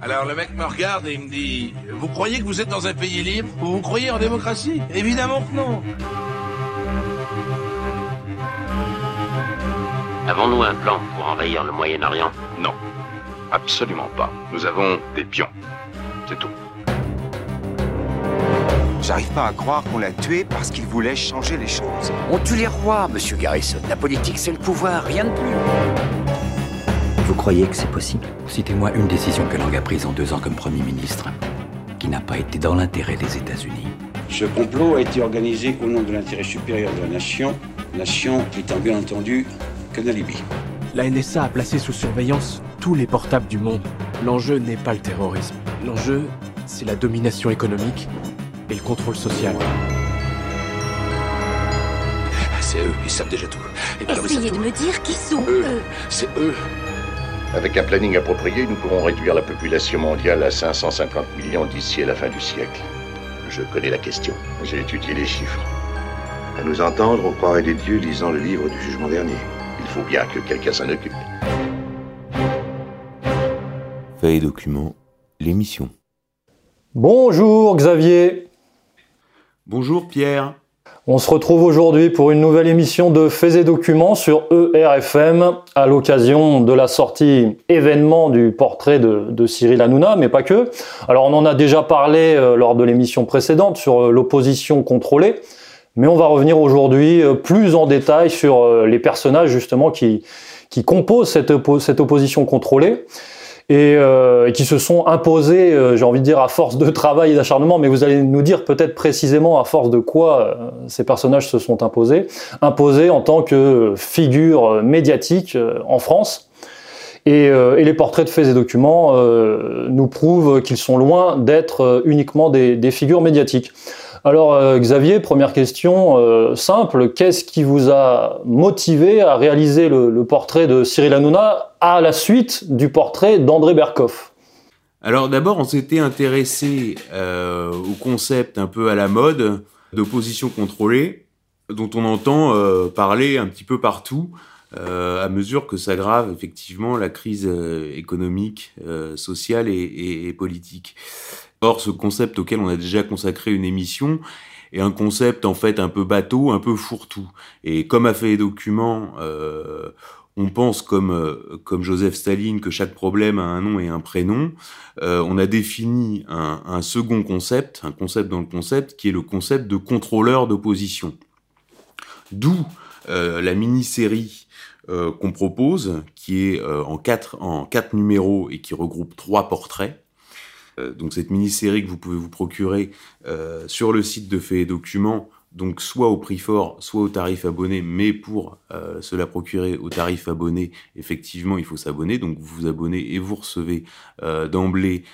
Alors le mec me regarde et il me dit Vous croyez que vous êtes dans un pays libre Vous vous croyez en démocratie? Évidemment que non Avons-nous un plan pour envahir le Moyen-Orient? Non, absolument pas. Nous avons des pions. C'est tout. J'arrive pas à croire qu'on l'a tué parce qu'il voulait changer les choses. On tue les rois, monsieur Garrison. La politique, c'est le pouvoir, rien de plus. Vous croyez que c'est possible? Citez-moi une décision que Lang a prise en deux ans comme Premier ministre, qui n'a pas été dans l'intérêt des États-Unis. Ce complot a été organisé au nom de l'intérêt supérieur de la nation, nation étant bien entendu que la Libye. La NSA a placé sous surveillance tous les portables du monde. L'enjeu n'est pas le terrorisme. L'enjeu, c'est la domination économique et le contrôle social. C'est eux, ils savent déjà tout. Et Essayez de me dire qui sont eux. eux. C'est eux. Avec un planning approprié, nous pourrons réduire la population mondiale à 550 millions d'ici à la fin du siècle. Je connais la question. J'ai étudié les chiffres. À nous entendre, on croirait des dieux lisant le livre du jugement dernier. Il faut bien que quelqu'un s'en occupe. Fait et documents, l'émission. Bonjour Xavier. Bonjour Pierre. On se retrouve aujourd'hui pour une nouvelle émission de Faits et Documents sur ERFM à l'occasion de la sortie événement du portrait de, Cyril Hanouna, mais pas que. Alors on en a déjà parlé euh, lors de l'émission précédente sur euh, l'opposition contrôlée, mais on va revenir aujourd'hui euh, plus en détail sur les personnages justement qui, composent cette opposition contrôlée et, euh, et, qui se sont imposés, euh, j'ai envie de dire, à force de travail et d'acharnement, mais vous allez nous dire peut-être précisément à force de quoi euh, ces personnages se sont imposés, imposés en tant que figure médiatique euh, en France. Et, les portraits de faits et documents nous prouvent qu'ils sont loin d'être uniquement des, figures médiatiques. Alors euh, Xavier, première question euh, simple, qu'est-ce qui vous a motivé à réaliser le, portrait de Cyril Hanouna à la suite du portrait d'André Berkoff? Alors d'abord, on s'était intéressé euh, au concept un peu à la mode d'opposition contrôlée, dont on entend parler un petit peu partout. À mesure que s'aggrave effectivement la crise économique, sociale et politique. Or, ce concept auquel on a déjà consacré une émission est un concept en fait un peu bateau, un peu fourre-tout. Et comme a fait les documents, euh, on pense comme euh, comme Joseph Staline que chaque problème a un nom et un prénom. Euh, on a défini un, second concept, un concept dans le concept, qui est le concept de contrôleur d'opposition. D'où euh, la mini-série qu'on propose, qui est en quatre en quatre numéros et qui regroupe trois portraits donc cette mini-série que vous pouvez vous procurer euh, sur le site de Faits et Documents, donc soit au prix fort, soit au tarif abonné, mais pour euh, se la procurer au tarif abonné, effectivement, il faut s'abonner. Donc vous vous abonnez et vous recevez euh, d'emblée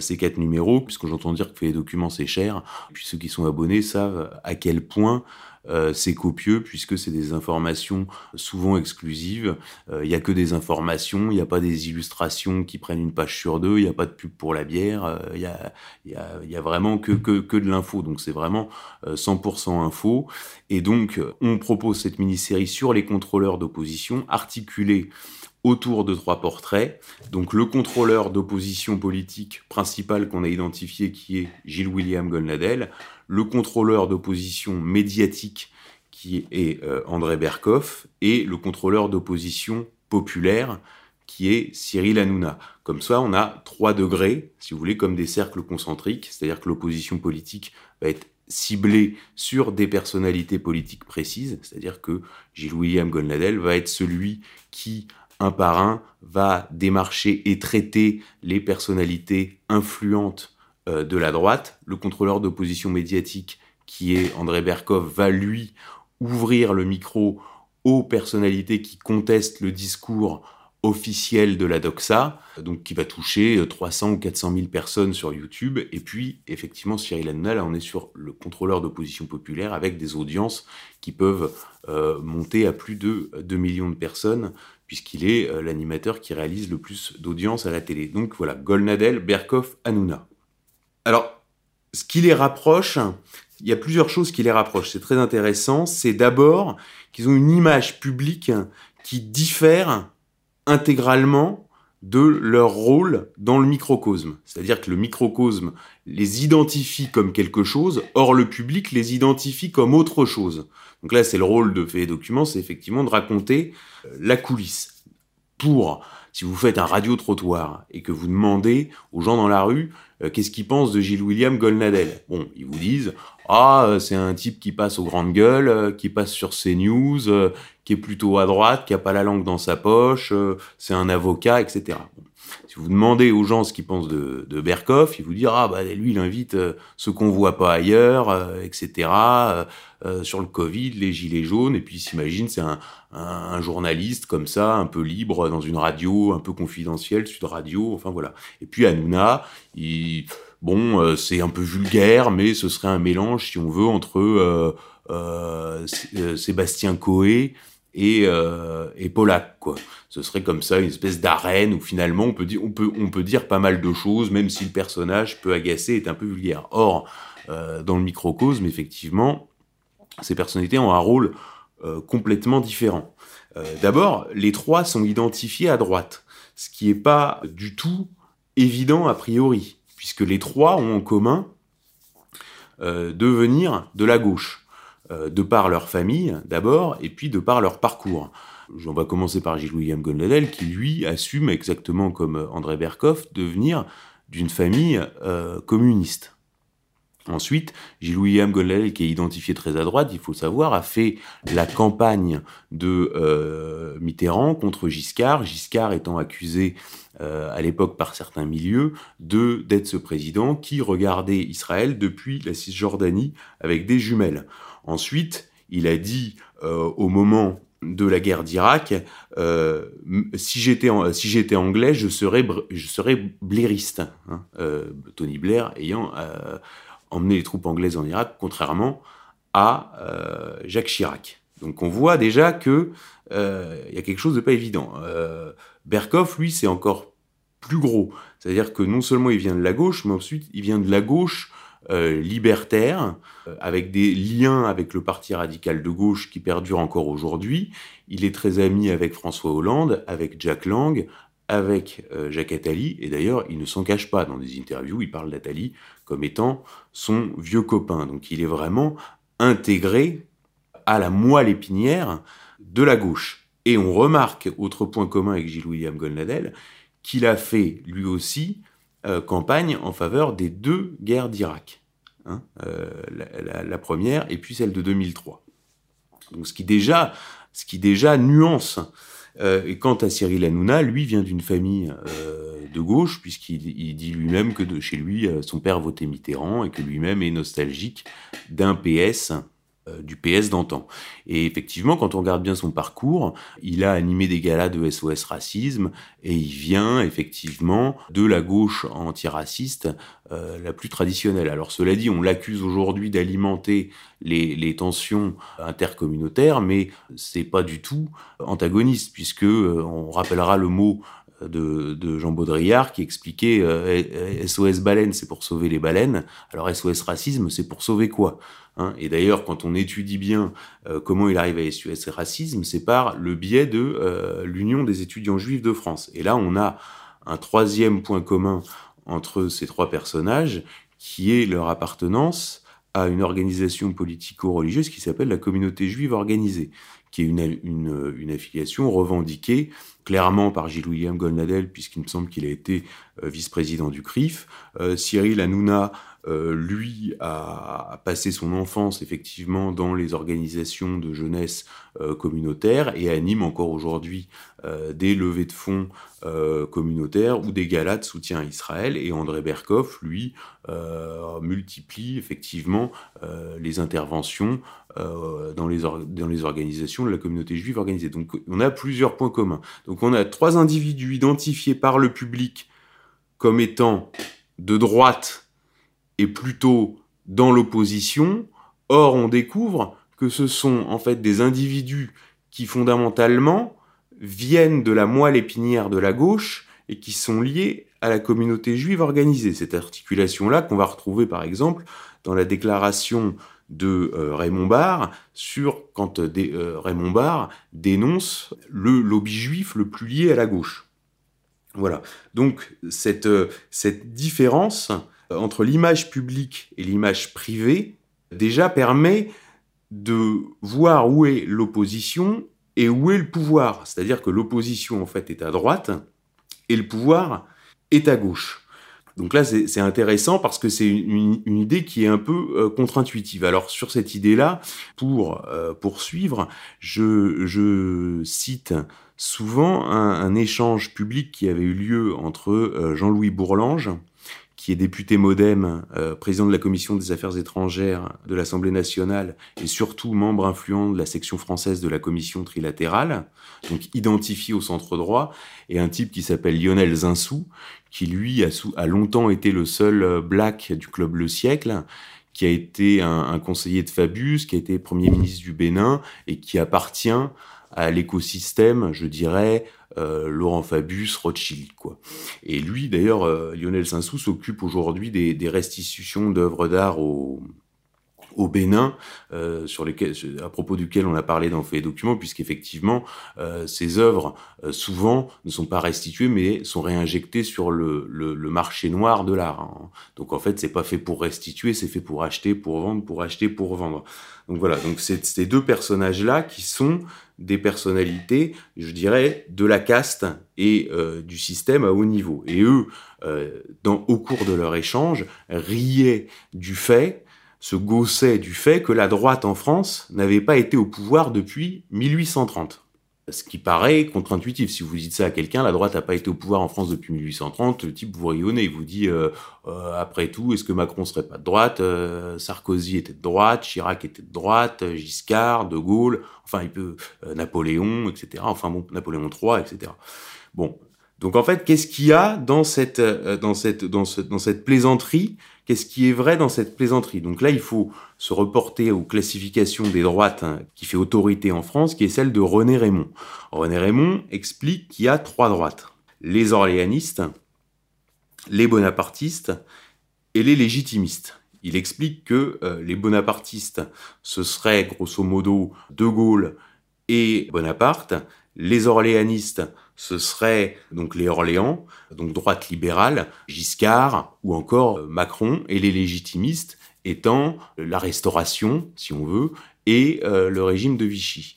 ces quatre numéros, puisque j'entends dire que et Documents c'est cher. Puis ceux qui sont abonnés savent à quel point euh, c'est copieux puisque c'est des informations souvent exclusives. Il euh, n'y a que des informations, il n'y a pas des illustrations qui prennent une page sur deux, il n'y a pas de pub pour la bière, il euh, y, a, y, a, vraiment que, que, de l'info. Donc c'est vraiment 100% info. Et donc on propose cette mini-série sur les contrôleurs d'opposition articulée autour de trois portraits. Donc le contrôleur d'opposition politique principal qu'on a identifié qui est Gilles William Golnadel, le contrôleur d'opposition médiatique qui est euh, André Berkoff et le contrôleur d'opposition populaire qui est Cyril Hanouna. Comme ça, on a trois degrés, si vous voulez, comme des cercles concentriques, c'est-à-dire que l'opposition politique va être ciblée sur des personnalités politiques précises, c'est-à-dire que Gilles William Golnadel va être celui qui un par un, va démarcher et traiter les personnalités influentes de la droite. Le contrôleur d'opposition médiatique, qui est André Berkov, va lui ouvrir le micro aux personnalités qui contestent le discours officiel de la doxa, donc qui va toucher 300 ou 400 000 personnes sur YouTube. Et puis, effectivement, Cyril Hanouna, là, on est sur le contrôleur d'opposition populaire avec des audiences qui peuvent euh, monter à plus de 2 millions de personnes puisqu'il est euh, l'animateur qui réalise le plus d'audience à la télé. Donc voilà, Golnadel, Berkoff, Hanouna. Alors, ce qui les rapproche, il y a plusieurs choses qui les rapprochent, c'est très intéressant. C'est d'abord qu'ils ont une image publique qui diffère intégralement de leur rôle dans le microcosme. C'est-à-dire que le microcosme les identifie comme quelque chose, or le public les identifie comme autre chose. Donc là, c'est le rôle de Fait Documents, c'est effectivement de raconter euh, la coulisse. Pour, si vous faites un radio-trottoir et que vous demandez aux gens dans la rue euh, qu'est-ce qu'ils pensent de Gilles William Golnadel, bon, ils vous disent ah, euh, c'est un type qui passe aux grandes gueules, qui passe sur CNews, qui est plutôt à droite, qui a pas la langue dans sa poche, c'est un avocat, etc. Si vous demandez aux gens ce qu'ils pensent de, de Berkoff, ils vous diront ah bah lui il invite euh, ceux qu'on voit pas ailleurs, euh, etc. Euh, sur le Covid, les gilets jaunes, et puis s'imagine c'est un, journaliste comme ça, un peu libre dans une radio, un peu confidentielle, Sud Radio, enfin voilà. Et puis Hanouna, bon c'est un peu vulgaire, mais ce serait un mélange si on veut entre Sébastien Coé et, euh, et Polak, quoi. Ce serait comme ça une espèce d'arène où finalement on peut, dire, pas mal de choses, même si le personnage peut agacer, est un peu vulgaire. Or, euh, dans le microcosme, effectivement, ces personnalités ont un rôle euh, complètement différent. Euh, D'abord, les trois sont identifiés à droite, ce qui n'est pas du tout évident a priori, puisque les trois ont en commun de venir de la gauche. De par leur famille d'abord, et puis de par leur parcours. On va commencer par Gilles William Gonladel, qui lui assume exactement comme euh, André Berkoff de venir d'une famille euh, communiste. Ensuite, Gilles William Gonladel, qui est identifié très à droite, il faut savoir, a fait la campagne de Mitterrand contre Giscard, Giscard étant accusé à l'époque par certains milieux de d'être ce président qui regardait Israël depuis la Cisjordanie avec des jumelles. Ensuite, il a dit euh, au moment de la guerre d'Irak, euh, si j'étais si j'étais anglais, je serais je serais blairiste. Hein, euh, Tony Blair ayant emmené les troupes anglaises en Irak, contrairement à Jacques Chirac. Donc on voit déjà que il y a quelque chose de pas évident. Berkoff, lui, c'est encore plus gros. C'est-à-dire que non seulement il vient de la gauche, mais ensuite il vient de la gauche euh, libertaire, euh, avec des liens avec le parti radical de gauche qui perdure encore aujourd'hui. Il est très ami avec François Hollande, avec Jack Lang, avec euh, Jacques Attali, et d'ailleurs, il ne s'en cache pas dans des interviews, il parle d'Attali comme étant son vieux copain. Donc il est vraiment intégré à la moelle épinière de la gauche. Et on remarque, autre point commun avec Gilles William Golnadel, qu'il a fait lui aussi euh, campagne en faveur des deux guerres d'Irak. Hein, euh, la, première et puis celle de 2003. Donc ce qui déjà, ce qui déjà nuance. Euh, et quant à Cyril Hanouna, lui vient d'une famille de gauche, puisqu'il dit lui-même que chez lui, son père votait Mitterrand et que lui-même est nostalgique d'un PS du PS d'antan. Et effectivement, quand on regarde bien son parcours, il a animé des galas de SOS Racisme et il vient effectivement de la gauche antiraciste euh, la plus traditionnelle. Alors cela dit, on l'accuse aujourd'hui d'alimenter les, les, tensions intercommunautaires, mais c'est pas du tout antagoniste puisque euh, on rappellera le mot de, Jean Baudrillard qui expliquait SOS baleine, c'est pour sauver les baleines. Alors SOS racisme, c'est pour sauver quoi Hein? et d'ailleurs, quand on étudie bien euh, comment il arrive à SUS racisme, c'est par le biais de euh, l'Union des étudiants juifs de France. Et là, on a un troisième point commun entre ces trois personnages, qui est leur appartenance à une organisation politico-religieuse qui s'appelle la communauté juive organisée, qui est une, une affiliation revendiquée clairement par Gilles William Golnadel, puisqu'il me semble qu'il a été euh, vice-président du CRIF. Cyril Hanouna euh, lui a, passé son enfance effectivement dans les organisations de jeunesse euh, communautaires et anime encore aujourd'hui euh, des levées de fonds communautaires ou des galas de soutien à Israël. Et André Berkoff, lui, multiplie effectivement les interventions dans, les dans les organisations de la communauté juive organisée. Donc on a plusieurs points communs. Donc on a trois individus identifiés par le public comme étant de droite plutôt dans l'opposition. Or, on découvre que ce sont en fait des individus qui fondamentalement viennent de la moelle épinière de la gauche et qui sont liés à la communauté juive organisée. Cette articulation-là qu'on va retrouver par exemple dans la déclaration de euh, Raymond Barre sur quand euh, euh, Raymond Barre dénonce le lobby juif le plus lié à la gauche. Voilà. Donc cette différence entre l'image publique et l'image privée déjà permet de voir où est l'opposition et où est le pouvoir. C'est-à-dire que l'opposition, en fait, est à droite et le pouvoir est à gauche. Donc là, c'est intéressant parce que c'est une, idée qui est un peu euh, contre-intuitive. Alors sur cette idée-là, pour euh, poursuivre, je, cite souvent un, échange public qui avait eu lieu entre euh, Jean-Louis Bourlange, qui est député modem, euh, président de la commission des affaires étrangères de l'Assemblée nationale et surtout membre influent de la section française de la commission trilatérale, donc identifié au centre droit, et un type qui s'appelle Lionel Zinsou, qui lui a, a, longtemps été le seul euh, black du club Le Siècle, qui a été un, un conseiller de Fabius, qui a été premier ministre du Bénin et qui appartient à l'écosystème, je dirais, euh, Laurent Fabius, Rothschild, quoi. Et lui, d'ailleurs, euh, Lionel Sansou s'occupe aujourd'hui des, des, restitutions d'œuvres d'art au, au Bénin, euh, sur lesquels, à propos duquel on a parlé dans Fait Documents, puisqu'effectivement, euh, ces œuvres, euh, souvent, ne sont pas restituées, mais sont réinjectées sur le, le, le marché noir de l'art. Hein. Donc en fait, c'est pas fait pour restituer, c'est fait pour acheter, pour vendre, pour acheter, pour vendre. Donc voilà, donc c'est ces deux personnages-là qui sont des personnalités, je dirais, de la caste et euh, du système à haut niveau. Et eux, euh, dans, au cours de leur échange, riaient du fait se gaussait du fait que la droite en France n'avait pas été au pouvoir depuis 1830. Ce qui paraît contre-intuitif. Si vous dites ça à quelqu'un, la droite n'a pas été au pouvoir en France depuis 1830, le type vous rayonnez, il vous dit euh, euh, après tout, est-ce que Macron serait pas de droite euh, Sarkozy était de droite, Chirac était de droite, Giscard, De Gaulle, enfin il peut Napoléon, etc. Enfin bon, Napoléon III, etc. Bon, donc en fait, qu'est-ce qu'il y a dans cette dans cette dans, ce, dans cette plaisanterie qu'est-ce qui est vrai dans cette plaisanterie Donc là, il faut se reporter aux classifications des droites hein, qui fait autorité en France, qui est celle de René Raymond. René Raymond explique qu'il y a trois droites. Les orléanistes, les bonapartistes et les légitimistes. Il explique que euh, les bonapartistes, ce serait grosso modo De Gaulle et Bonaparte. Les orléanistes, ce serait donc les Orléans, donc droite libérale, Giscard ou encore euh, Macron, et les légitimistes étant la Restauration, si on veut, et euh, le régime de Vichy,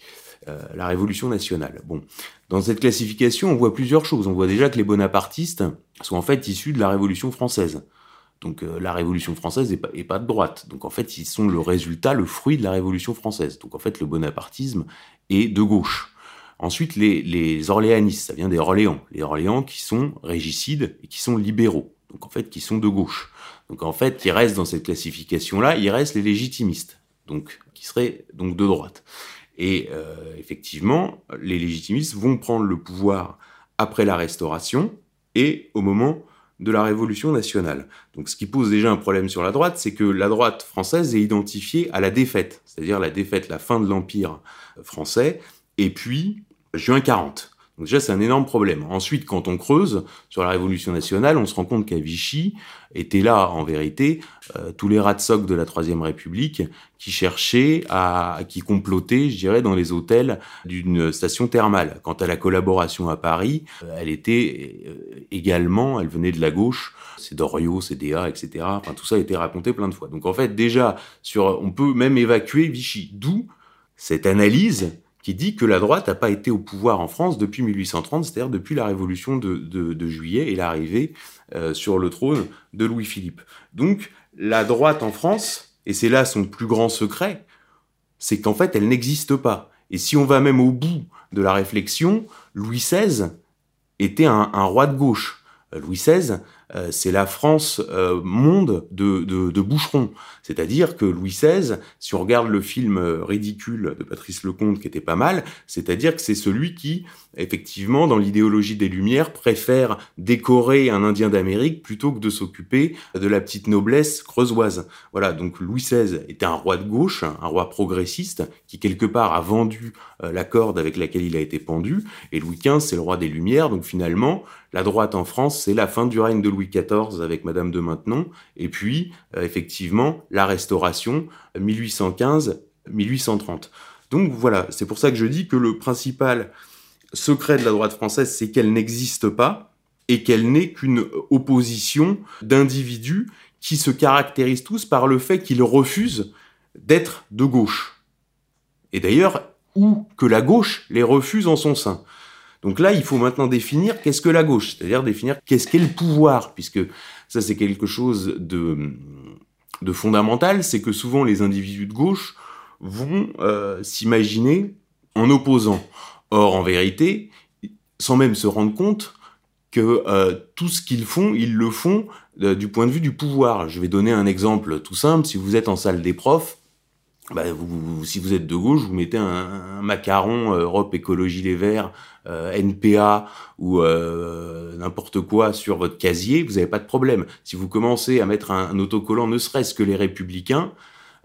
euh, la Révolution nationale. Bon, dans cette classification, on voit plusieurs choses. On voit déjà que les bonapartistes sont en fait issus de la Révolution française. Donc la Révolution française n'est pas, est pas de droite. Donc en fait, ils sont le résultat, le fruit de la Révolution française. Donc en fait, le bonapartisme est de gauche. Ensuite, les, orléanistes, ça vient des Orléans. Les Orléans qui sont régicides et qui sont libéraux. Donc en fait, qui sont de gauche. Donc en fait, qui restent dans cette classification-là, il reste les légitimistes. Donc, qui seraient donc de droite. Et euh, effectivement, les légitimistes vont prendre le pouvoir après la Restauration et au moment de la Révolution nationale. Donc ce qui pose déjà un problème sur la droite, c'est que la droite française est identifiée à la défaite, c'est-à-dire la défaite, la fin de l'Empire français, et puis juin 40. Donc déjà, c'est un énorme problème. Ensuite, quand on creuse sur la Révolution nationale, on se rend compte qu'à Vichy étaient là, en vérité, euh, tous les rats de soc de la Troisième République qui cherchaient à, qui complotaient, je dirais, dans les hôtels d'une station thermale. Quant à la collaboration à Paris, euh, elle était euh, également, elle venait de la gauche, c'est Doriot, c'est DA, etc. Enfin, tout ça a été raconté plein de fois. Donc en fait, déjà, sur, on peut même évacuer Vichy. D'où cette analyse qui dit que la droite n'a pas été au pouvoir en France depuis 1830, c'est-à-dire depuis la Révolution de, de, juillet et l'arrivée euh, sur le trône de Louis-Philippe. Donc la droite en France, et c'est là son plus grand secret, c'est qu'en fait elle n'existe pas. Et si on va même au bout de la réflexion, Louis XVI était un, un roi de gauche. Louis XVI, euh, c'est la France euh, monde de, de, de boucherons. C'est-à-dire que Louis XVI, si on regarde le film euh, ridicule de Patrice Lecomte qui était pas mal, c'est-à-dire que c'est celui qui, effectivement, dans l'idéologie des Lumières, préfère décorer un Indien d'Amérique plutôt que de s'occuper de la petite noblesse creusoise. Voilà, donc Louis XVI était un roi de gauche, un roi progressiste, qui quelque part a vendu la corde avec laquelle il a été pendu, et Louis XV, c'est le roi des Lumières, donc finalement, la droite en France, c'est la fin du règne de Louis XIV avec Madame de Maintenon, et puis euh, effectivement la Restauration 1815-1830. Donc voilà, c'est pour ça que je dis que le principal secret de la droite française, c'est qu'elle n'existe pas, et qu'elle n'est qu'une opposition d'individus qui se caractérisent tous par le fait qu'ils refusent d'être de gauche. Et d'ailleurs, ou que la gauche les refuse en son sein. Donc là, il faut maintenant définir qu'est-ce que la gauche, c'est-à-dire définir qu'est-ce qu'est le pouvoir, puisque ça c'est quelque chose de, fondamental, c'est que souvent les individus de gauche vont euh, s'imaginer en opposant. Or, en vérité, sans même se rendre compte que euh, tout ce qu'ils font, ils le font euh, du point de vue du pouvoir. Je vais donner un exemple tout simple. Si vous êtes en salle des profs, bah, vous, si vous êtes de gauche, vous mettez un, macaron Europe Écologie Les Verts, NPA ou n'importe quoi sur votre casier, vous n'avez pas de problème. Si vous commencez à mettre un autocollant, ne serait-ce que les Républicains,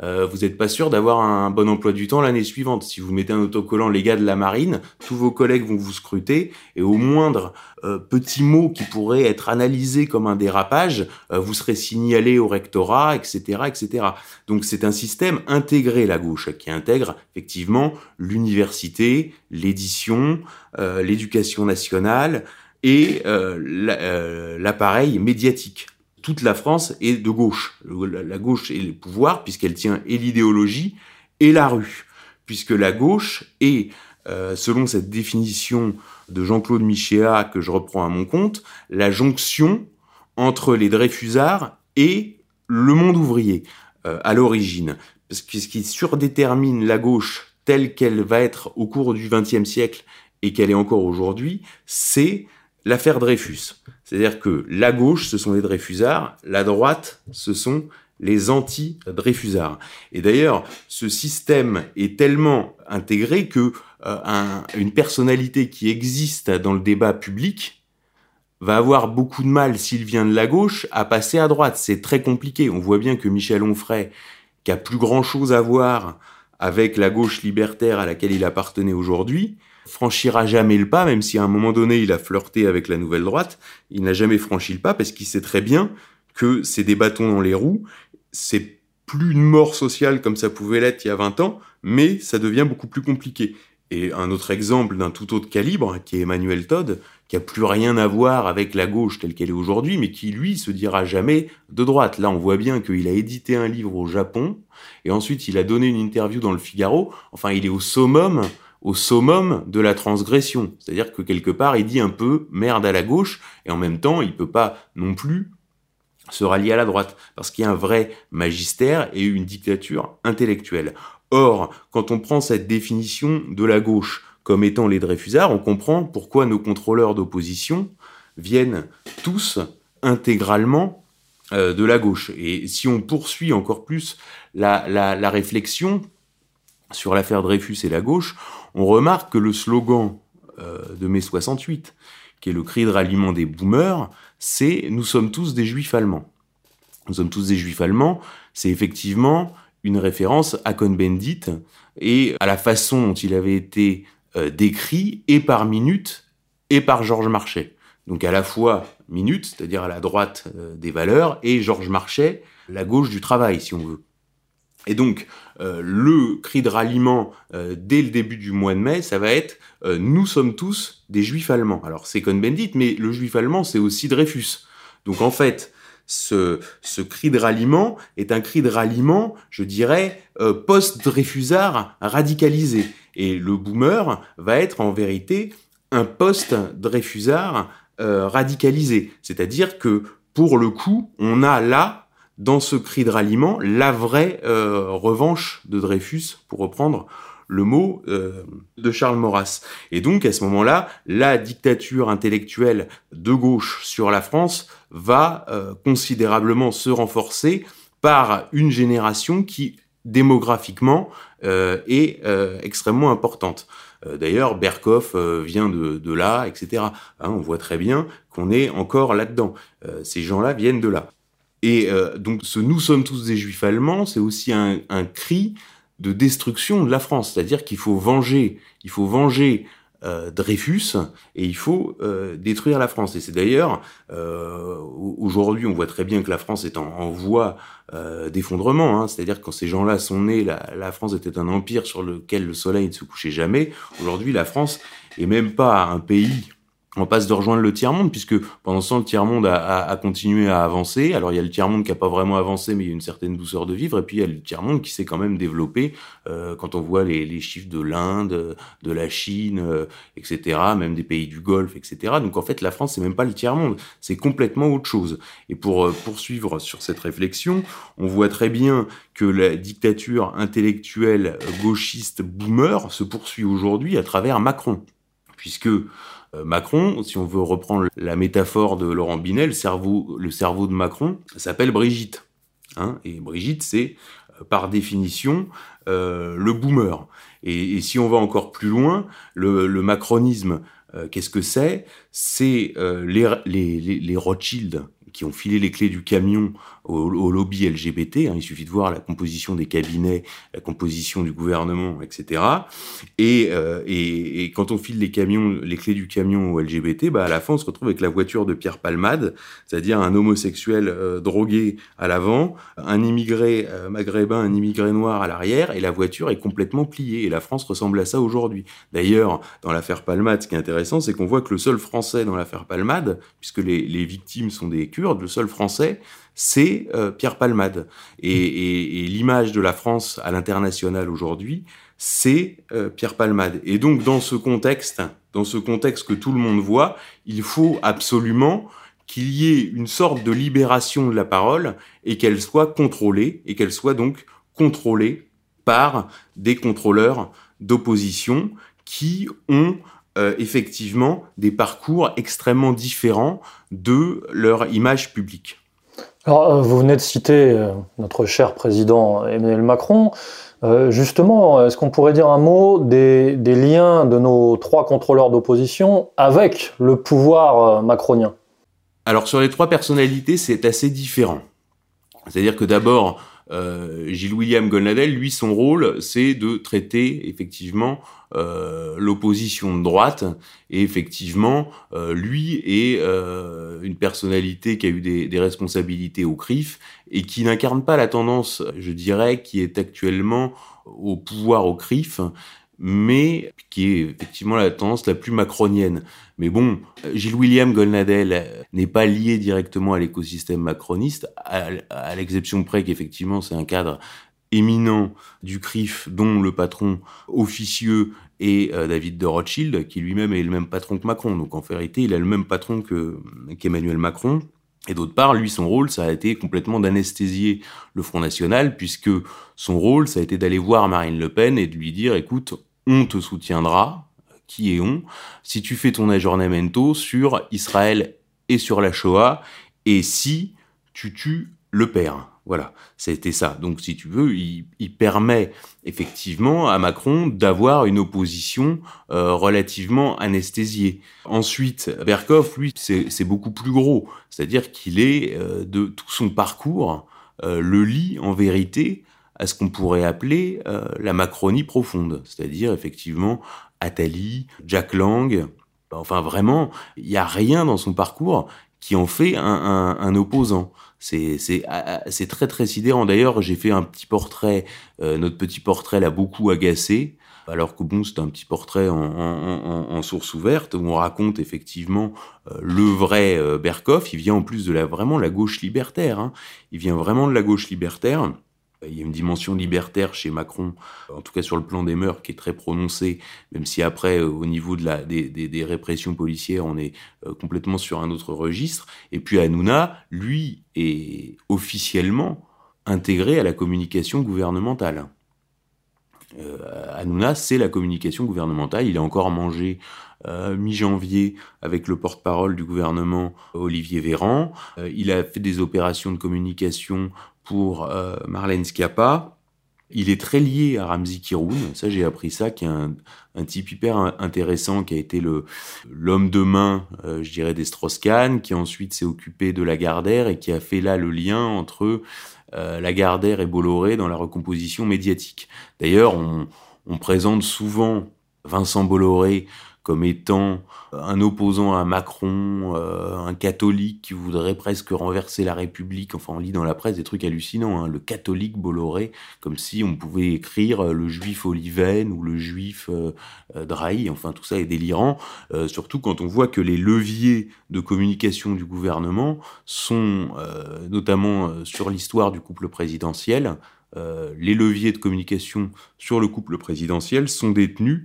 euh, vous n'êtes pas sûr d'avoir un bon emploi du temps l'année suivante. Si vous mettez un autocollant les gars de la marine, tous vos collègues vont vous scruter et au moindre euh, petit mot qui pourrait être analysé comme un dérapage, euh, vous serez signalé au rectorat, etc., etc. Donc c'est un système intégré la gauche qui intègre effectivement l'université, l'édition, l'éducation nationale et l'appareil médiatique toute la France est de gauche. La gauche est le pouvoir puisqu'elle tient et l'idéologie et la rue. Puisque la gauche est, euh, selon cette définition de Jean-Claude Michéa que je reprends à mon compte, la jonction entre les Dreyfusards et le monde ouvrier euh, à l'origine. Parce ce qui surdétermine la gauche telle qu'elle va être au cours du XXe siècle et qu'elle est encore aujourd'hui, c'est l'affaire Dreyfus. C'est-à-dire que la gauche, ce sont les Dreyfusards, la droite, ce sont les anti-Dreyfusards. Et d'ailleurs, ce système est tellement intégré que euh, une personnalité qui existe dans le débat public va avoir beaucoup de mal, s'il vient de la gauche, à passer à droite. C'est très compliqué. On voit bien que Michel Onfray, qui a plus grand-chose à voir avec la gauche libertaire à laquelle il appartenait aujourd'hui, franchira jamais le pas, même si à un moment donné il a flirté avec la nouvelle droite, il n'a jamais franchi le pas parce qu'il sait très bien que c'est des bâtons dans les roues, c'est plus une mort sociale comme ça pouvait l'être il y a 20 ans, mais ça devient beaucoup plus compliqué. Et un autre exemple d'un tout autre calibre, qui est Emmanuel Todd, qui a plus rien à voir avec la gauche telle qu'elle est aujourd'hui, mais qui lui se dira jamais de droite. Là, on voit bien qu'il a édité un livre au Japon, et ensuite il a donné une interview dans le Figaro. Enfin, il est au summum au summum de la transgression. C'est-à-dire que quelque part, il dit un peu merde à la gauche, et en même temps, il peut pas non plus se rallier à la droite, parce qu'il y a un vrai magistère et une dictature intellectuelle. Or, quand on prend cette définition de la gauche comme étant les Dreyfusards, on comprend pourquoi nos contrôleurs d'opposition viennent tous intégralement euh, de la gauche. Et si on poursuit encore plus la, réflexion sur l'affaire Dreyfus et la gauche, on remarque que le slogan euh, de mai 68, qui est le cri de ralliement des boomers, c'est Nous sommes tous des juifs allemands. Nous sommes tous des juifs allemands, c'est effectivement une référence à Cohn-Bendit et à la façon dont il avait été euh, décrit et par Minute et par Georges Marchais. Donc à la fois Minute, c'est-à-dire à la droite euh, des valeurs, et Georges Marchais, la gauche du travail, si on veut. Et donc, euh, le cri de ralliement dès le début du mois de mai, ça va être Nous sommes tous des juifs allemands ». Alors c'est Cohn-Bendit, mais le juif allemand, c'est aussi Dreyfus. Donc en fait, ce, cri de ralliement est un cri de ralliement, je dirais, post-Dreyfusard radicalisé. Et le boomer va être en vérité un post-Dreyfusard radicalisé. C'est-à-dire que, pour le coup, on a là dans ce cri de ralliement la vraie euh, revanche de Dreyfus, pour reprendre le mot euh, de Charles Maurras. Et donc à ce moment-là, la dictature intellectuelle de gauche sur la France va euh, considérablement se renforcer par une génération qui démographiquement est extrêmement importante. D'ailleurs, Berkoff vient de, là, etc. Hein, on voit très bien qu'on est encore là-dedans. ces gens-là viennent de là. Et euh, donc ce Nous sommes tous des juifs allemands, c'est aussi un, cri de destruction de la France, c'est-à-dire qu'il faut venger, il faut venger euh, Dreyfus et il faut euh, détruire la France. Et c'est d'ailleurs euh, aujourd'hui on voit très bien que la France est en, voie euh, d'effondrement, hein, c'est-à-dire quand ces gens-là sont nés, la, la, France était un empire sur lequel le soleil ne se couchait jamais. Aujourd'hui la France est même pas un pays on passe de rejoindre le tiers-monde, puisque pendant ce temps, le tiers-monde a, continué à avancer. Alors, il y a le tiers-monde qui n'a pas vraiment avancé, mais il y a une certaine douceur de vivre. Et puis, il y a le tiers-monde qui s'est quand même développé euh, quand on voit les, chiffres de l'Inde, de la Chine, euh, etc., même des pays du Golfe, etc. Donc, en fait, la France, c'est même pas le tiers-monde, c'est complètement autre chose. Et pour euh, poursuivre sur cette réflexion, on voit très bien que la dictature intellectuelle gauchiste boomer se poursuit aujourd'hui à travers Macron, puisque Macron, si on veut reprendre la métaphore de Laurent Binet, le cerveau, le cerveau de Macron s'appelle Brigitte. Hein, et Brigitte, c'est euh, par définition euh, le boomer. Et, si on va encore plus loin, le, macronisme, qu'est-ce que c'est? C'est les, les Rothschild qui ont filé les clés du camion au, lobby LGBT. Hein, il suffit de voir la composition des cabinets, la composition du gouvernement, etc. Euh, et, quand on file les camions, les clés du camion au LGBT, bah à la fin on se retrouve avec la voiture de Pierre Palmade, c'est-à-dire un homosexuel euh, drogué à l'avant, un immigré euh, maghrébin, un immigré noir à l'arrière, et la voiture est complètement pliée. Et la France ressemble à ça aujourd'hui. D'ailleurs, dans l'affaire Palmade, ce qui est intéressant, c'est qu'on voit que le seul Français dans l'affaire Palmade, puisque les, les victimes sont des Kurdes, le seul Français, c'est euh, Pierre Palmade. Et, l'image de la France à l'international aujourd'hui, c'est euh, Pierre Palmade. Et donc dans ce contexte, dans ce contexte que tout le monde voit, il faut absolument qu'il y ait une sorte de libération de la parole et qu'elle soit contrôlée, et qu'elle soit donc contrôlée par des contrôleurs d'opposition qui ont euh, effectivement des parcours extrêmement différents de leur image publique. Alors, euh, vous venez de citer euh, notre cher président Emmanuel Macron. Euh, justement, est-ce qu'on pourrait dire un mot des, liens de nos trois contrôleurs d'opposition avec le pouvoir macronien? Alors sur les trois personnalités, c'est assez différent. C'est-à-dire que d'abord, Gilles William Golnadel, lui, son rôle, c'est de traiter effectivement euh, l'opposition de droite. Et effectivement, euh, lui est une personnalité qui a eu des, des, responsabilités au CRIF et qui n'incarne pas la tendance, je dirais, qui est actuellement au pouvoir au CRIF, mais qui est effectivement la tendance la plus macronienne. Mais bon, Gilles William Golnadel n'est pas lié directement à l'écosystème macroniste, à, l'exception près qu'effectivement c'est un cadre éminent du CRIF, dont le patron officieux est euh, David de Rothschild, qui lui-même est le même patron que Macron. Donc en vérité, il a le même patron que qu'Emmanuel Macron. Et d'autre part, lui, son rôle, ça a été complètement d'anesthésier le Front National, puisque son rôle, ça a été d'aller voir Marine Le Pen et de lui dire, écoute, on te soutiendra, qui est on, si tu fais ton aggiornamento sur Israël et sur la Shoah, et si tu tues le père. Voilà, c'était ça. Donc, si tu veux, il, permet effectivement à Macron d'avoir une opposition euh, relativement anesthésiée. Ensuite, Berkoff, lui, c'est beaucoup plus gros. C'est-à-dire qu'il est, euh, de tout son parcours, euh, le lit en vérité à ce qu'on pourrait appeler euh, la Macronie profonde, c'est-à-dire effectivement Attali, Jack Lang. Enfin vraiment, il n'y a rien dans son parcours qui en fait un, un, un opposant. C'est très très sidérant. D'ailleurs, j'ai fait un petit portrait. Euh, notre petit portrait l'a beaucoup agacé. Alors que bon, c'est un petit portrait en, en, en, source ouverte où on raconte effectivement euh, le vrai euh, Berkoff. Il vient en plus de la vraiment la gauche libertaire. Hein. Il vient vraiment de la gauche libertaire. Il y a une dimension libertaire chez Macron, en tout cas sur le plan des mœurs, qui est très prononcée, même si après, euh, au niveau de la, des, répressions policières, on est euh, complètement sur un autre registre. Et puis Hanouna, lui, est officiellement intégré à la communication gouvernementale. Euh, Hanouna, c'est la communication gouvernementale. Il a encore mangé mi-janvier avec le porte-parole du gouvernement Olivier Véran. il a fait des opérations de communication pour euh, Marlène Schiappa. Il est très lié à Ramzi Kiroun, ça j'ai appris ça, qui est un, type hyper intéressant, qui a été l'homme de main, euh, je dirais, des qui ensuite s'est occupé de Lagardère et qui a fait là le lien entre euh, Lagardère et Bolloré dans la recomposition médiatique. D'ailleurs, on, on présente souvent Vincent Bolloré comme étant un opposant à Macron, euh, un catholique qui voudrait presque renverser la République. Enfin, on lit dans la presse des trucs hallucinants. Hein. Le catholique Bolloré, comme si on pouvait écrire euh, le juif Oliven ou le juif euh, Drahi. Enfin, tout ça est délirant. surtout quand on voit que les leviers de communication du gouvernement sont notamment sur l'histoire du couple présidentiel. les leviers de communication sur le couple présidentiel sont détenus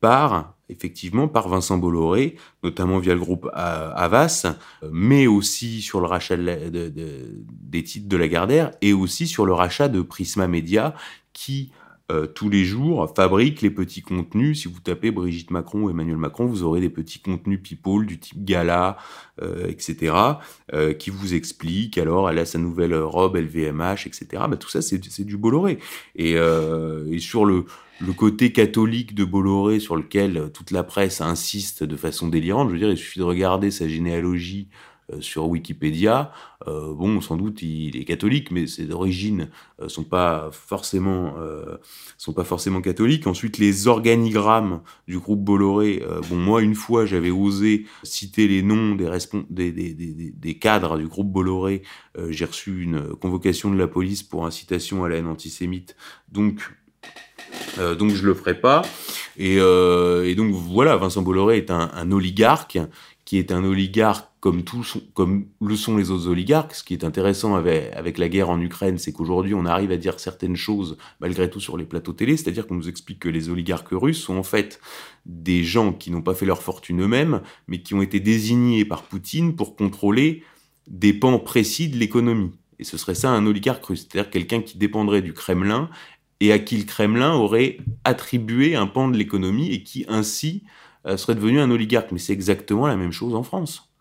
par effectivement par Vincent Bolloré, notamment via le groupe Avas, mais aussi sur le rachat des titres de la Gardère et aussi sur le rachat de Prisma Media qui euh, tous les jours fabrique les petits contenus. Si vous tapez Brigitte Macron ou Emmanuel Macron, vous aurez des petits contenus people du type gala, euh, etc., euh, qui vous expliquent alors elle a sa nouvelle robe LVMH, etc. Bah, tout ça, c'est du Bolloré. Et, sur le, le côté catholique de Bolloré sur lequel toute la presse insiste de façon délirante. Je veux dire, il suffit de regarder sa généalogie sur Wikipédia. Euh, bon, sans doute il est catholique, mais ses origines euh, sont pas forcément sont pas forcément catholiques. Ensuite, les organigrammes du groupe Bolloré. bon, moi, une fois, j'avais osé citer les noms des, des, des, des, des cadres du groupe Bolloré. J'ai reçu une convocation de la police pour incitation à la haine antisémite. Donc euh, donc je le ferai pas. Et, euh, et, donc voilà, Vincent Bolloré est un, oligarque qui est un oligarque comme, tous, comme le sont les autres oligarques. Ce qui est intéressant avec, avec la guerre en Ukraine, c'est qu'aujourd'hui on arrive à dire certaines choses malgré tout sur les plateaux télé, c'est-à-dire qu'on nous explique que les oligarques russes sont en fait des gens qui n'ont pas fait leur fortune eux-mêmes, mais qui ont été désignés par Poutine pour contrôler des pans précis de l'économie. Et ce serait ça un oligarque russe, c'est-à-dire quelqu'un qui dépendrait du Kremlin et à qui le Kremlin aurait attribué un pan de l'économie et qui ainsi serait devenu un oligarque. Mais c'est exactement la même chose en France.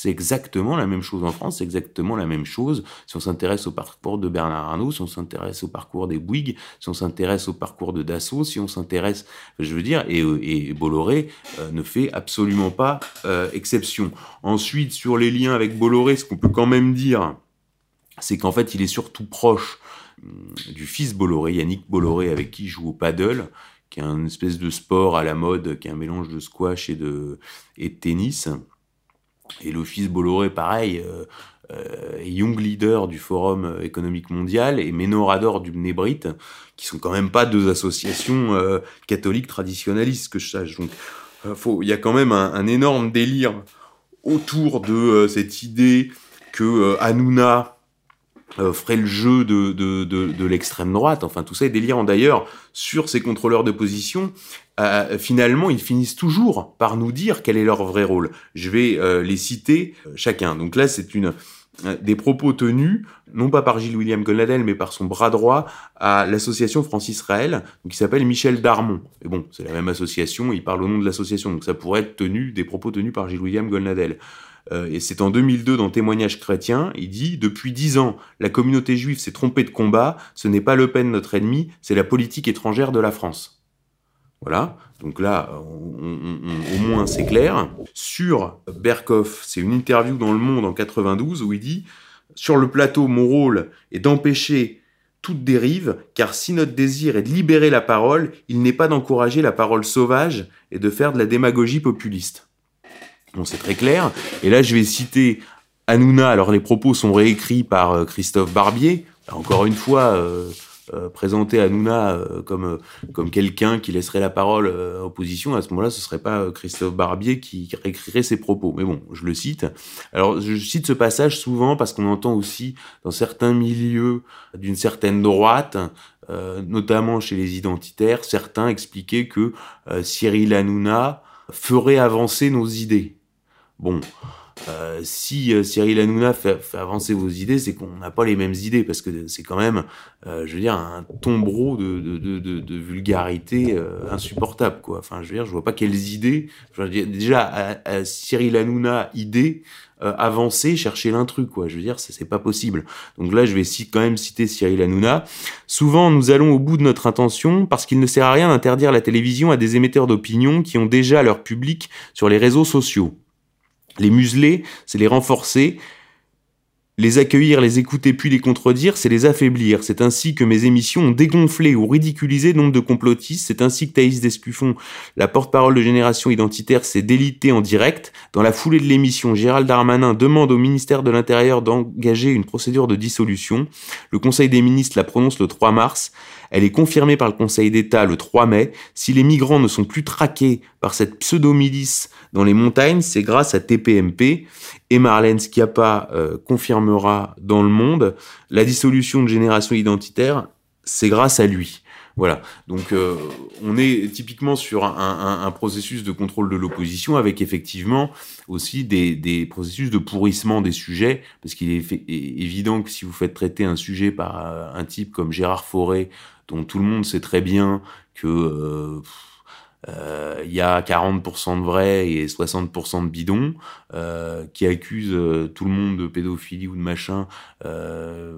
C'est exactement la même chose en France, c'est exactement la même chose si on s'intéresse au parcours de Bernard Arnault, si on s'intéresse au parcours des Bouygues, si on s'intéresse au parcours de Dassault, si on s'intéresse, je veux dire, et, et Bolloré euh, ne fait absolument pas euh, exception. Ensuite, sur les liens avec Bolloré, ce qu'on peut quand même dire, c'est qu'en fait, il est surtout proche euh, du fils Bolloré, Yannick Bolloré, avec qui il joue au paddle, qui est un espèce de sport à la mode, qui est un mélange de squash et de, tennis. Et fils Bolloré, pareil, euh, euh, young leader du Forum économique mondial et Ménorador du Mnébrit, qui sont quand même pas deux associations euh, catholiques traditionnalistes que je sache. Donc, il y a quand même un, un énorme délire autour de cette idée que Hanouna euh, ferait le jeu de, de, de, de l'extrême droite. Enfin, tout ça est délirant. D'ailleurs, sur ces contrôleurs de position, euh, finalement, ils finissent toujours par nous dire quel est leur vrai rôle. Je vais euh, les citer euh, chacun. Donc là, c'est une des propos tenus, non pas par Gilles William Goldnadel, mais par son bras droit à l'association France-Israël, qui s'appelle Michel Darmon. Et bon, c'est la même association, il parle au nom de l'association, donc ça pourrait être tenu, des propos tenus par Gilles William Goldnadel. Euh, et c'est en 2002 dans Témoignages chrétiens, il dit Depuis dix ans, la communauté juive s'est trompée de combat, ce n'est pas Le Pen notre ennemi, c'est la politique étrangère de la France. Voilà, donc là, au moins c'est clair. Sur Berkoff, c'est une interview dans Le Monde en 92 où il dit Sur le plateau, mon rôle est d'empêcher toute dérive, car si notre désir est de libérer la parole, il n'est pas d'encourager la parole sauvage et de faire de la démagogie populiste. Bon, c'est très clair. Et là, je vais citer Hanouna. Alors, les propos sont réécrits par euh, Christophe Barbier. Encore une fois, euh, euh, présenter Hanouna euh, comme, comme quelqu'un qui laisserait la parole en opposition, à ce moment-là, ce serait pas Christophe Barbier qui réécrirait ses propos. Mais bon, je le cite. Alors, je cite ce passage souvent parce qu'on entend aussi dans certains milieux d'une certaine droite, notamment chez les identitaires, certains expliquer que Cyril Hanouna ferait avancer nos idées. Bon, euh, si euh, Cyril Hanouna fait, avancer vos idées, c'est qu'on n'a pas les mêmes idées, parce que c'est quand même, euh, je veux dire, un tombereau de, vulgarité insupportable, quoi. Enfin, je veux dire, je vois pas quelles idées. Déjà, Cyril Hanouna, idée, avancer, chercher l'intrus, quoi. Je veux dire, c'est pas possible. Donc là, je vais quand même citer Cyril Hanouna. Souvent, nous allons au bout de notre intention parce qu'il ne sert à rien d'interdire la télévision à des émetteurs d'opinion qui ont déjà leur public sur les réseaux sociaux. Les museler, c'est les renforcer. Les accueillir, les écouter puis les contredire, c'est les affaiblir. C'est ainsi que mes émissions ont dégonflé ou ridiculisé nombre de complotistes. C'est ainsi que Thaïs Descuffon, la porte-parole de Génération Identitaire, s'est délitée en direct. Dans la foulée de l'émission, Gérald Darmanin demande au ministère de l'Intérieur d'engager une procédure de dissolution. Le Conseil des ministres la prononce le 3 mars. Elle est confirmée par le Conseil d'État le 3 mai. Si les migrants ne sont plus traqués par cette pseudo-milice dans les montagnes, c'est grâce à TPMP. Et Marlène Schiappa euh, confirmera dans le monde la dissolution de Génération Identitaire, c'est grâce à lui. Voilà. Donc euh, on est typiquement sur un, processus de contrôle de l'opposition avec effectivement aussi des, processus de pourrissement des sujets, parce qu'il est, évident que si vous faites traiter un sujet par euh, un type comme Gérard Fauré, dont tout le monde sait très bien que euh, euh, il y a 40% de vrai et 60% de bidon, euh, qui accuse tout le monde de pédophilie ou de machin,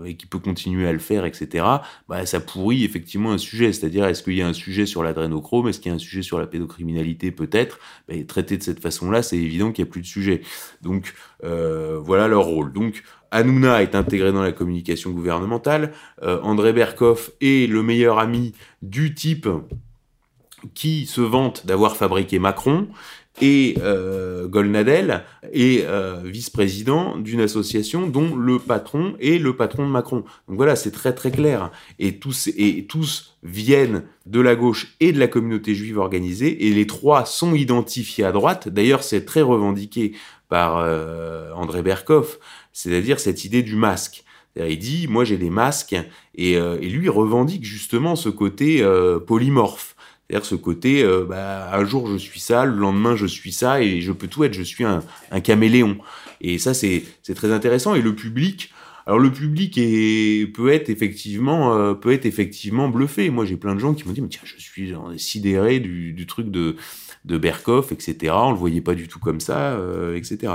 et qui peut continuer à le faire, etc., bah, ça pourrit effectivement un sujet. C'est-à-dire, est-ce qu'il y a un sujet sur l'adrénochrome? Est-ce qu'il y a un sujet sur la pédocriminalité Peut-être? Bah, traité de cette façon-là, c'est évident qu'il n'y a plus de sujet. Donc, voilà leur rôle. Hanouna est intégré dans la communication gouvernementale. Euh, André Berkoff est le meilleur ami du type qui se vante d'avoir fabriqué Macron. Et euh, Golnadel est euh, vice-président d'une association dont le patron est le patron de Macron. Donc voilà, c'est très très clair. Et tous, et tous viennent de la gauche et de la communauté juive organisée, et les trois sont identifiés à droite. D'ailleurs, c'est très revendiqué par André Berkoff c'est-à-dire cette idée du masque. Il dit, moi j'ai des masques, et, euh, et, lui revendique justement ce côté euh, polymorphe. C'est-à-dire ce côté, euh, bah, un jour je suis ça, le lendemain je suis ça, et je peux tout être, je suis un, caméléon. Et ça c'est très intéressant, et le public... Alors le public est, peut être effectivement peut être effectivement bluffé. Moi j'ai plein de gens qui m'ont dit mais tiens je suis sidéré du truc de de Berkoff, etc. On le voyait pas du tout comme ça, euh, etc.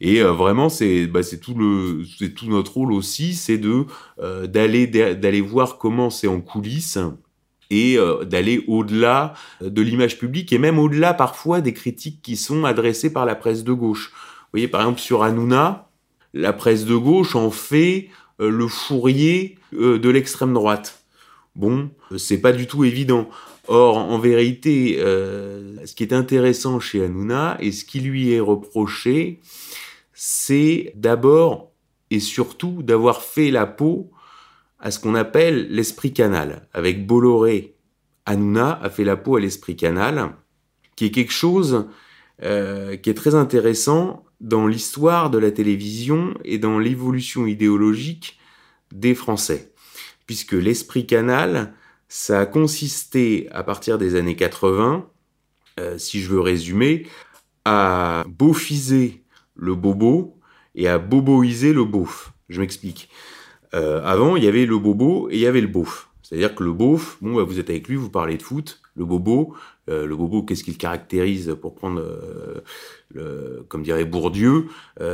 Et euh, vraiment, c'est bah, c'est tout notre rôle aussi, c'est de euh, d'aller d'aller voir comment c'est en coulisses et d'aller au-delà de l'image publique et même au-delà parfois des critiques qui sont adressées par la presse de gauche. Vous voyez, par exemple, sur Hanouna, la presse de gauche en fait le fourrier de l'extrême droite. Bon, c'est pas du tout évident. Or, en vérité, euh, ce qui est intéressant chez Hanouna et ce qui lui est reproché, c'est d'abord et surtout d'avoir fait la peau à ce qu'on appelle l'esprit canal. Avec Bolloré, Hanouna a fait la peau à l'esprit canal, qui est quelque chose euh, qui est très intéressant dans l'histoire de la télévision et dans l'évolution idéologique des Français. Puisque l'esprit canal, ça a consisté, à partir des années 80, euh, si je veux résumer, à beaufiser le bobo et à boboiser le beauf. Je m'explique. Euh, avant, il y avait le bobo et il y avait le beauf. C'est-à-dire que le beauf, bon, bah, vous êtes avec lui, vous parlez de foot. Le bobo, euh, le bobo, qu'est-ce qu'il caractérise pour prendre, le, comme dirait Bourdieu,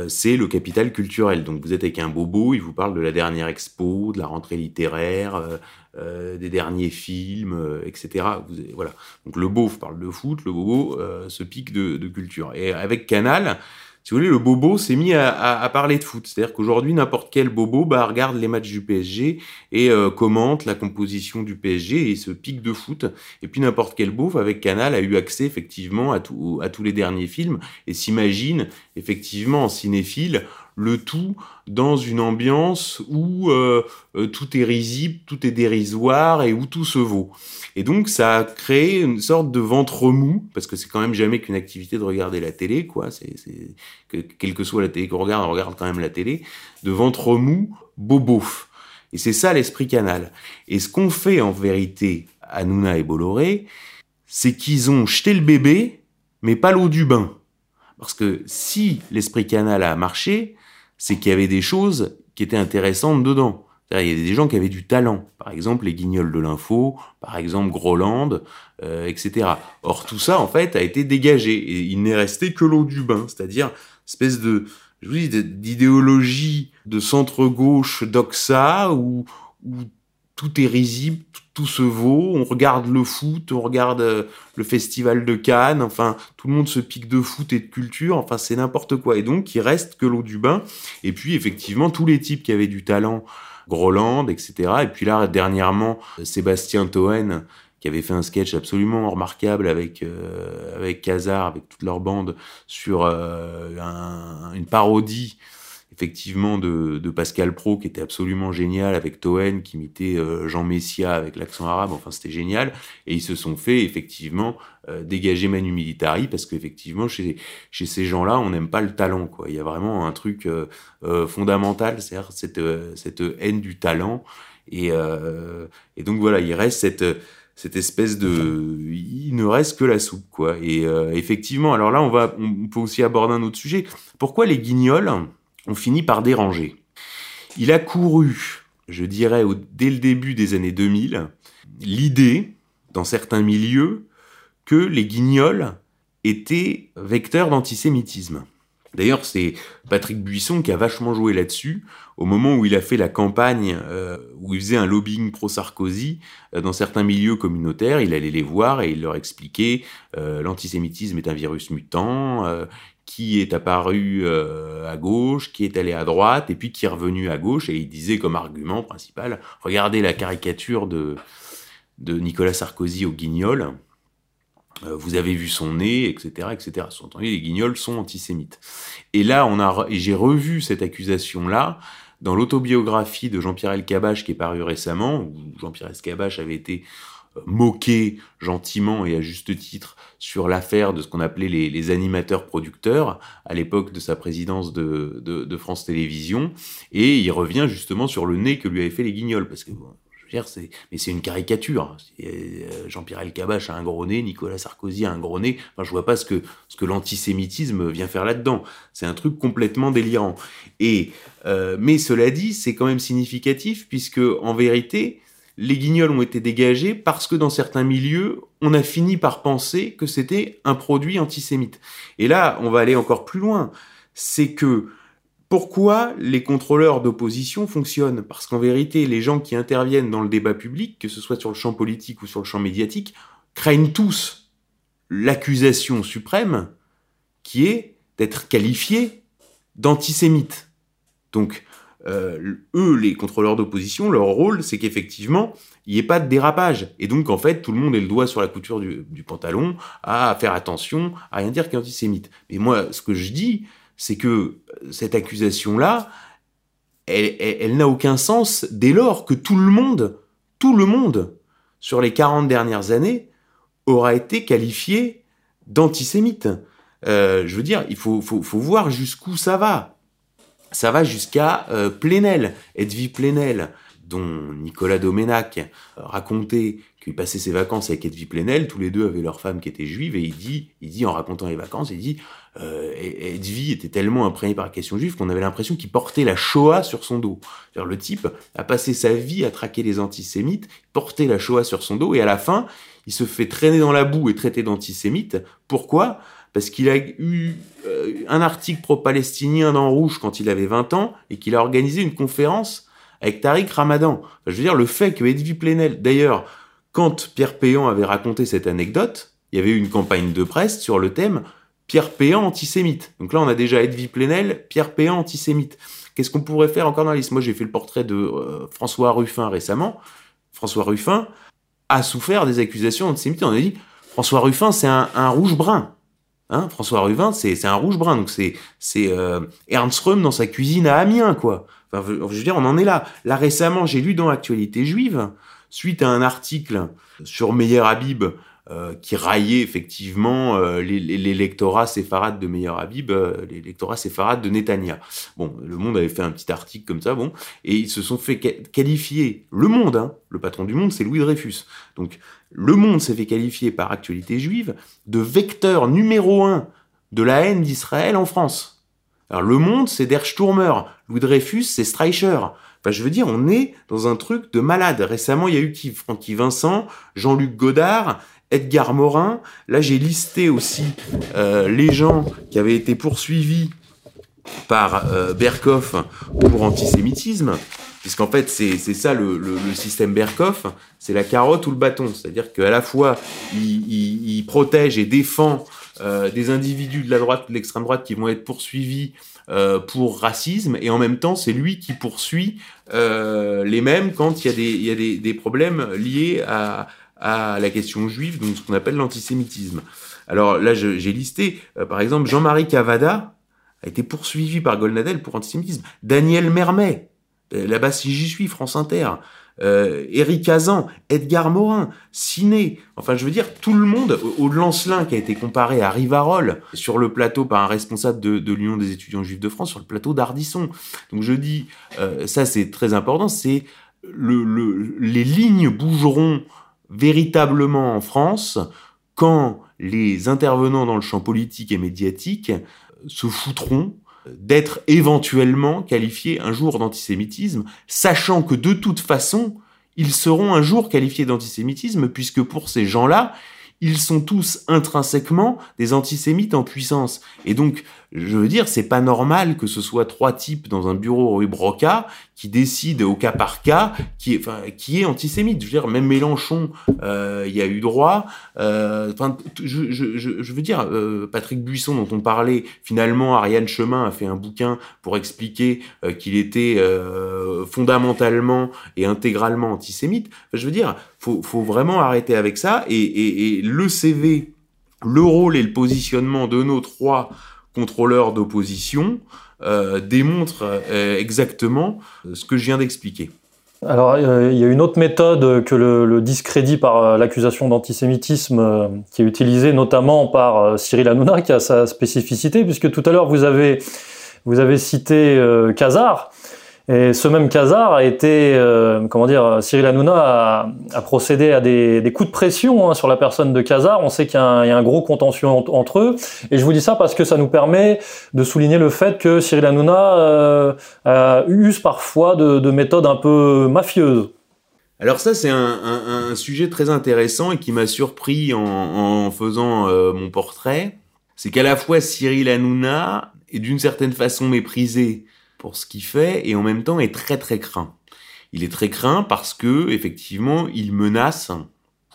c'est le capital culturel. Donc vous êtes avec un bobo, il vous parle de la dernière expo, de la rentrée littéraire, euh, des derniers films, euh, etc. Voilà. Donc le beauf parle de foot, le bobo euh, se pique de, culture. Et avec Canal, si vous voulez, le bobo s'est mis à, parler de foot. C'est-à-dire qu'aujourd'hui, n'importe quel bobo bah, regarde les matchs du PSG et commente la composition du PSG et se pique de foot. Et puis n'importe quel beauf avec Canal a eu accès effectivement à, à tous les derniers films et s'imagine effectivement en cinéphile le tout dans une ambiance où euh, euh, tout est risible, tout est dérisoire et où tout se vaut. Et donc ça a créé une sorte de ventre mou, parce que c'est quand même jamais qu'une activité de regarder la télé, quoi. C'est, que, quelle que soit la télé qu'on regarde, on regarde quand même la télé, de ventre mou, bobof. Et c'est ça l'esprit canal. Et ce qu'on fait en vérité, Hanouna et Bolloré, c'est qu'ils ont jeté le bébé, mais pas l'eau du bain. Parce que si l'esprit canal a marché, c'est qu'il y avait des choses qui étaient intéressantes dedans. Il y avait des gens qui avaient du talent, par exemple les guignols de l'info, par exemple Groland, euh, etc. Or tout ça en fait a été dégagé et il n'est resté que l'eau du bain, c'est-à-dire espèce de je vous d'idéologie de centre gauche d'Oxa où, où tout est risible, tout, se vaut. On regarde le foot, on regarde euh, le festival de Cannes. Enfin, tout le monde se pique de foot et de culture. Enfin, c'est n'importe quoi. Et donc, il reste que l'eau du bain. Et puis, effectivement, tous les types qui avaient du talent, Groland, etc. Et puis là, dernièrement, Sébastien Toen, qui avait fait un sketch absolument remarquable avec euh, avec Kazar, avec toute leur bande, sur euh, une parodie effectivement de, Pascal Pro qui était absolument génial avec Toen qui imitait euh, Jean Messia avec l'accent arabe. Enfin c'était génial. Et ils se sont fait effectivement euh, dégager Manu Militari parce qu'effectivement chez chez ces gens-là on n'aime pas le talent quoi. Il y a vraiment un truc euh, fondamental c'est-à-dire cette cette haine du talent. Et et donc voilà il reste cette cette espèce de il ne reste que la soupe quoi. Et effectivement alors là on va on peut aussi aborder un autre sujet. Pourquoi les guignols on finit par déranger. Il a couru, je dirais, dès le début des années 2000, l'idée, dans certains milieux, que les guignols étaient vecteurs d'antisémitisme. D'ailleurs, c'est Patrick Buisson qui a vachement joué là-dessus au moment où il a fait la campagne euh, où il faisait un lobbying pro-Sarkozy euh, dans certains milieux communautaires. Il allait les voir et il leur expliquait euh, l'antisémitisme est un virus mutant, qui est apparu euh, à gauche, qui est allé à droite, et puis qui est revenu à gauche, et il disait comme argument principal, regardez la caricature de, de Nicolas Sarkozy au guignol, euh, vous avez vu son nez, etc., etc. Entendu, les guignols sont antisémites. Et là, on a, j'ai revu cette accusation-là dans l'autobiographie de Jean-Pierre Elkabach qui est paru récemment, où Jean-Pierre Elkabach avait été moqué gentiment et à juste titre sur l'affaire de ce qu'on appelait les, animateurs producteurs à l'époque de sa présidence de, France Télévisions et il revient justement sur le nez que lui avait fait les guignols parce que bon, je veux dire, c'est mais c'est une caricature. Euh, Jean-Pierre Elkabbach a un gros nez, Nicolas Sarkozy a un gros nez. Enfin, je vois pas ce que ce que l'antisémitisme vient faire là-dedans. C'est un truc complètement délirant. Et euh, mais cela dit, c'est quand même significatif puisque en vérité, les guignols ont été dégagés parce que dans certains milieux, on a fini par penser que c'était un produit antisémite. Et là, on va aller encore plus loin. C'est que pourquoi les contrôleurs d'opposition fonctionnent? Parce qu'en vérité, les gens qui interviennent dans le débat public, que ce soit sur le champ politique ou sur le champ médiatique, craignent tous l'accusation suprême qui est d'être qualifiés d'antisémites. Donc, euh, eux, les contrôleurs d'opposition, leur rôle, c'est qu'effectivement, il n'y ait pas de dérapage. Et donc, en fait, tout le monde ait le doigt sur la couture du, pantalon, à faire attention, à rien dire qui est antisémite. Mais moi, ce que je dis, c'est que cette accusation-là, elle, n'a aucun sens dès lors que tout le monde, tout le monde, sur les 40 dernières années, aura été qualifié d'antisémite. Euh, je veux dire, il faut voir jusqu'où ça va ça va jusqu'à euh, Plenel, Edwy Plenel, dont Nicolas Domenac racontait qu'il passait ses vacances avec Edwy Plenel, tous les deux avaient leur femme qui était juive, et il dit, il dit en racontant les vacances, il dit, euh, était tellement imprégné par la question juive qu'on avait l'impression qu'il portait la Shoah sur son dos. le type a passé sa vie à traquer les antisémites, porter la Shoah sur son dos, et à la fin, il se fait traîner dans la boue et traiter d'antisémite. Pourquoi? Parce qu'il a eu euh, un article pro-palestinien dans Rouge quand il avait 20 ans et qu'il a organisé une conférence avec Tariq Ramadan. je veux dire, le fait que Edwy Plenel, d'ailleurs, quand Pierre Péan avait raconté cette anecdote, il y avait eu une campagne de presse sur le thème Pierre Péan antisémite. Donc là, on a déjà Edwy Plenel, Pierre Péan antisémite. Qu'est-ce qu'on pourrait faire encore dans la liste? Moi, j'ai fait le portrait de euh, François Ruffin récemment. François Ruffin a souffert des accusations antisémites. On a dit François Ruffin, c'est un rouge-brun. Hein, François Ruvin, c'est un rouge brun, donc c'est euh, Ernst Röhm dans sa cuisine à Amiens, quoi. Enfin, je veux dire, on en est là. Là récemment, j'ai lu dans l'actualité juive, suite à un article sur Meyer Habib euh, qui raillait effectivement euh, lectorats séfarades de Meyer Habib, les lectorats séfarades de Netanya. Bon, Le Monde avait fait un petit article comme ça, bon, et ils se sont fait qualifier. Le Monde, hein, le patron du Monde, c'est Louis Dreyfus. Donc, Le Monde s'est fait qualifier par Actualité Juive de vecteur numéro un de la haine d'Israël en France. Alors, Le Monde, c'est Der Sturmer. Louis Dreyfus, c'est Streicher. Enfin, je veux dire, on est dans un truc de malade. Récemment, il y a eu qui Francky Vincent, Jean-Luc Godard, Edgar Morin. Là, j'ai listé aussi euh, les gens qui avaient été poursuivis par euh, Berkoff pour antisémitisme. Puisqu'en fait c'est ça le, le, le, système Berkoff, c'est la carotte ou le bâton, c'est-à-dire qu'à la fois il, il, il, protège et défend euh, des individus de la droite, de l'extrême droite qui vont être poursuivis euh, pour racisme, et en même temps c'est lui qui poursuit euh, les mêmes quand il y a des, il y a des, des problèmes liés à, à la question juive, donc ce qu'on appelle l'antisémitisme. Alors là, j'ai listé, euh, par exemple, Jean-Marie Cavada a été poursuivi par Golnadel pour antisémitisme. Daniel Mermet, là-bas si j'y suis, France Inter. Euh, Éric Hazan, Edgar Morin, Ciné, enfin je veux dire tout le monde, au Lancelin qui a été comparé à Rivarol sur le plateau par un responsable de, de l'Union des étudiants juifs de France sur le plateau d'Ardisson. Donc je dis, euh, ça c'est très important, c'est le, le, les lignes bougeront véritablement en France quand les intervenants dans le champ politique et médiatique se foutront d'être éventuellement qualifiés un jour d'antisémitisme, sachant que de toute façon, ils seront un jour qualifiés d'antisémitisme, puisque pour ces gens-là, ils sont tous intrinsèquement des antisémites en puissance. Et donc, je veux dire, c'est pas normal que ce soit trois types dans un bureau rue Broca qui décident au cas par cas qui est, enfin, qui est antisémite. Je veux dire, même Mélenchon, euh, il y a eu droit. Euh, enfin, je, je, je, veux dire, euh, Patrick Buisson dont on parlait, finalement, Ariane Chemin a fait un bouquin pour expliquer euh, qu'il était euh, fondamentalement et intégralement antisémite. Je veux dire, faut, faut vraiment arrêter avec ça. Et, et, et le CV, le rôle et le positionnement de nos trois contrôleurs d'opposition euh, démontrent euh, exactement ce que je viens d'expliquer. Alors, euh, il y a une autre méthode que le, discrédit par l'accusation d'antisémitisme qui est utilisée notamment par Cyril Hanouna, qui a sa spécificité, puisque tout à l'heure vous avez, vous avez cité Casar. Et ce même Casar a été, euh, comment dire, Cyril Hanouna a, procédé à des, coups de pression hein, sur la personne de Casar. On sait qu'il y, a un gros contentieux entre eux. Et je vous dis ça parce que ça nous permet de souligner le fait que Cyril Hanouna euh, use parfois de, de, méthodes un peu mafieuses. Alors ça, c'est un, sujet très intéressant et qui m'a surpris en, en faisant euh, mon portrait. C'est qu'à la fois Cyril Hanouna est d'une certaine façon méprisé pour ce qu'il fait et en même temps est très très craint. Il est très craint parce que effectivement il menace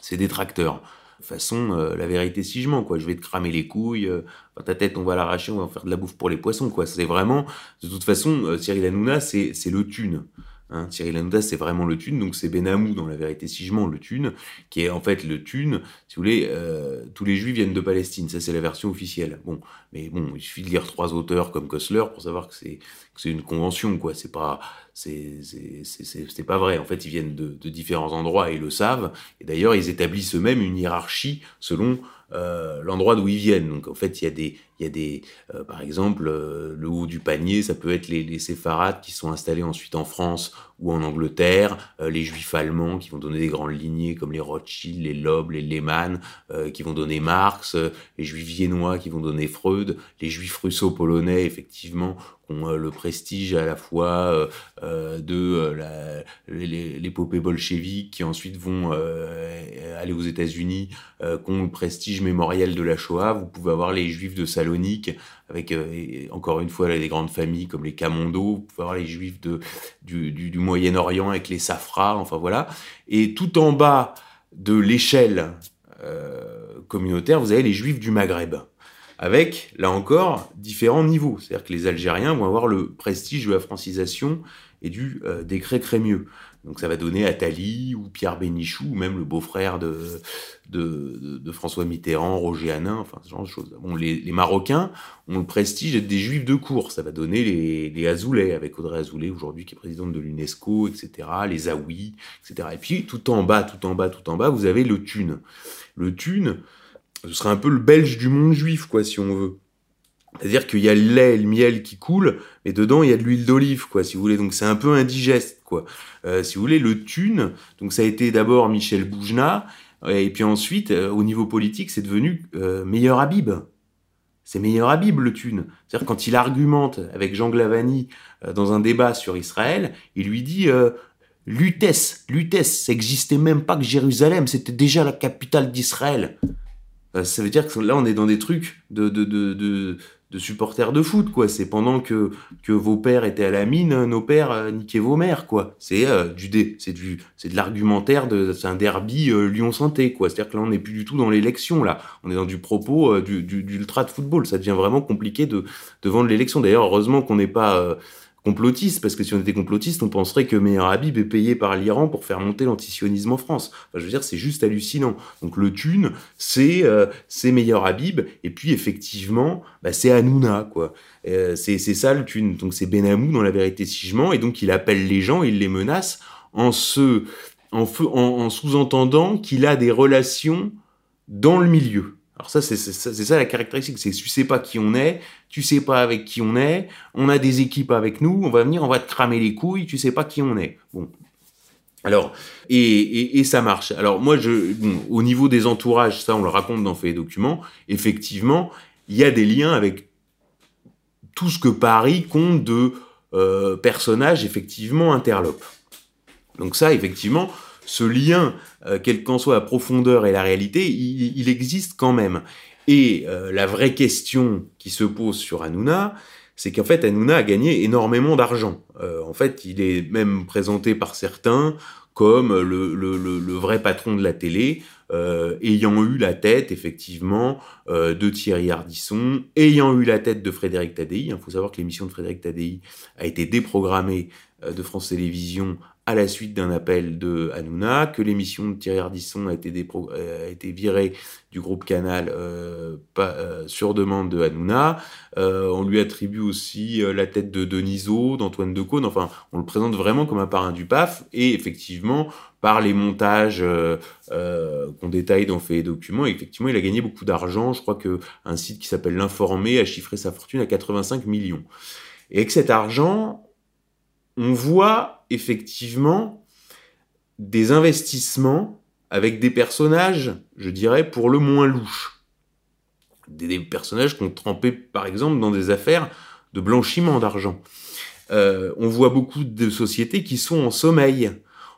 ses détracteurs. De façon, euh, la vérité si je mens, quoi. Je vais te cramer les couilles, euh, ta tête on va l'arracher, on va en faire de la bouffe pour les poissons, quoi. C'est vraiment, de toute façon, euh, Cyril Hanouna, c'est c'est le thune. Hein, Cyril c'est vraiment le thune, donc c'est Benamou dans la vérité si je mens, le thune, qui est en fait le thune. Si vous voulez, euh, tous les juifs viennent de Palestine, ça c'est la version officielle. Bon, mais bon, il suffit de lire trois auteurs comme Kossler pour savoir que c'est une convention, quoi. C'est pas c'est pas vrai. En fait, ils viennent de, différents endroits et le savent. Et d'ailleurs, ils établissent eux-mêmes une hiérarchie selon euh, l'endroit d'où ils viennent. Donc en fait, il y a des, il y a des, euh, par exemple, euh, le haut du panier, ça peut être les, les séfarades qui sont installés ensuite en France ou en Angleterre, euh, les juifs allemands qui vont donner des grandes lignées comme les Rothschild, les Loeb, les Lehmann, euh, qui vont donner Marx, les juifs viennois qui vont donner Freud, les juifs russo-polonais effectivement ont le prestige à la fois de l'épopée bolchevique qui ensuite vont aller aux États-Unis, qui ont le prestige mémoriel de la Shoah. Vous pouvez avoir les juifs de Avec encore une fois des grandes familles comme les Camondo. Les juifs du Moyen-Orient avec les Safras. Enfin voilà. Et tout en bas de l'échelle euh, communautaire, vous avez les juifs du Maghreb avec, là encore, différents niveaux. C'est-à-dire que les Algériens vont avoir le prestige de la francisation et du euh, décret Crémieux. Donc ça va donner Attali ou Pierre Bénichou, ou même le beau-frère de, de, François Mitterrand, Roger Hanin, enfin ce genre de choses. Bon, les, Marocains ont le prestige d'être des juifs de cour. Ça va donner les, Azoulay, avec Audrey Azoulay aujourd'hui qui est présidente de l'UNESCO, etc., les Aouis, etc. Et puis tout en bas, tout en bas, tout en bas, vous avez le Thune. Le Thune, ce serait un peu le belge du monde juif, quoi, si on veut. C'est-à-dire qu'il y a le lait le miel qui coulent, mais dedans il y a de l'huile d'olive, quoi, si vous voulez. Donc c'est un peu indigeste, quoi. Euh, si vous voulez, le thune, donc ça a été d'abord Michel Boujna, et puis ensuite, euh, au niveau politique, c'est devenu euh, meilleur Habib. C'est meilleur Habib, le thune. C'est-à-dire quand il argumente avec Jean Glavani euh, dans un débat sur Israël, il lui dit euh, Lutèce, Lutèce, ça n'existait même pas que Jérusalem, c'était déjà la capitale d'Israël. Euh, ça veut dire que là, on est dans des trucs de, de supporters de foot, quoi. C'est pendant que, que vos pères étaient à la mine, nos pères euh, niquaient vos mères, quoi. C'est euh, du dé, c'est du, c'est de l'argumentaire de, c'est un derby euh, Lyon-Sainté, quoi. C'est-à-dire que là, on n'est plus du tout dans l'élection, là. On est dans du propos euh, du, du, d'ultra de football. Ça devient vraiment compliqué de, de vendre l'élection. D'ailleurs, heureusement qu'on n'est pas euh, complotiste, parce que si on était complotiste, on penserait que Meir Habib est payé par l'Iran pour faire monter l'antisionisme en France. Je veux dire, c'est juste hallucinant. Donc le thune, c'est euh, Meir Habib, et puis effectivement, bah, c'est Hanouna, quoi. Euh, c'est ça le thune. Donc c'est Benamou dans la vérité si et donc il appelle les gens, il les menace en se en, en sous-entendant qu'il a des relations dans le milieu. Alors ça, c'est ça, la caractéristique, c'est tu sais pas qui on est, tu sais pas avec qui on est, on a des équipes avec nous, on va venir, on va te cramer les couilles, tu sais pas qui on est. Bon. Alors, et, ça marche. Alors moi, au niveau des entourages, ça on le raconte dans Fait Documents, effectivement, il y a des liens avec tout ce que Paris compte de euh, personnages effectivement interlopes. Donc ça, effectivement, ce lien, euh, quelle qu'en soit la profondeur et la réalité, il, existe quand même. Et euh, la vraie question qui se pose sur Hanouna, c'est qu'en fait, Hanouna a gagné énormément d'argent. Euh, en fait, il est même présenté par certains comme le, vrai patron de la télé, ayant eu la tête, effectivement, de Thierry Ardisson, ayant eu la tête de Frédéric Tadei. Il faut savoir que l'émission de Frédéric Tadei a été déprogrammée de France Télévisions à la suite d'un appel de Hanouna, que l'émission de Thierry Ardisson a été, euh, virée du groupe Canal euh, euh, sur demande de Hanouna. Euh, on lui attribue aussi euh, la tête de Denisot, d'Antoine Decaune. Enfin, on le présente vraiment comme un parrain du PAF. Et effectivement, par les montages qu'on détaille dans Fait et Documents, effectivement, il a gagné beaucoup d'argent. Je crois que un site qui s'appelle L'Informé a chiffré sa fortune à 85 millions. Et avec cet argent, on voit effectivement des investissements avec des personnages, je dirais, pour le moins louches. Des, personnages qui ont trempé, par exemple, dans des affaires de blanchiment d'argent. Euh, on voit beaucoup de sociétés qui sont en sommeil.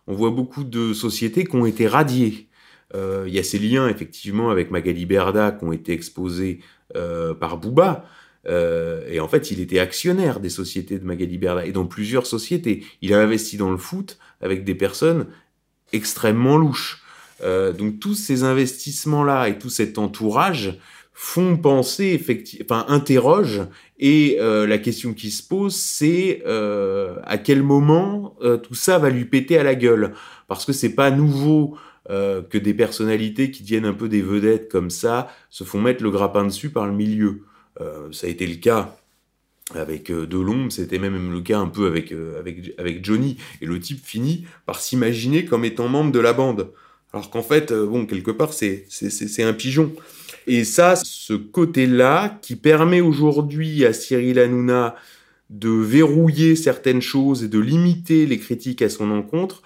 On voit beaucoup de sociétés qui ont été radiées. Euh, Il y a ces liens, effectivement, avec Magali Berda qui ont été exposés euh, par Bouba. Euh, et en fait, il était actionnaire des sociétés de Magali Berda et dans plusieurs sociétés. Il a investi dans le foot avec des personnes extrêmement louches. Euh, donc tous ces investissements-là et tout cet entourage font penser, enfin interrogent, et euh, la question qui se pose, c'est euh, à quel moment euh, tout ça va lui péter à la gueule, parce que c'est pas nouveau euh, que des personnalités qui deviennent un peu des vedettes comme ça se font mettre le grappin dessus par le milieu. Euh, ça a été le cas avec euh, Delombe, c'était même le cas un peu avec, euh, avec, avec Johnny. Et le type finit par s'imaginer comme étant membre de la bande. Alors qu'en fait, bon, quelque part, c'est- c'est- c'est un pigeon. Et ça, ce côté-là, qui permet aujourd'hui à Cyril Hanouna de verrouiller certaines choses et de limiter les critiques à son encontre,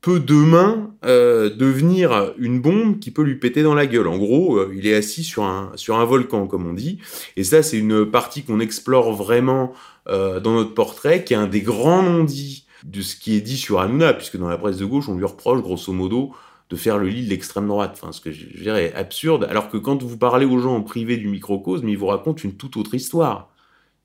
peut demain euh, devenir une bombe qui peut lui péter dans la gueule. En gros, euh, il est assis sur un, sur un volcan, comme on dit. Et ça, c'est une partie qu'on explore vraiment euh, dans notre portrait, qui est un des grands non-dits de ce qui est dit sur Hanouna, puisque dans la presse de gauche, on lui reproche, grosso modo, de faire le lit de l'extrême droite. Enfin, ce que je dirais absurde. Alors que quand vous parlez aux gens en privé du microcosme, ils vous racontent une toute autre histoire.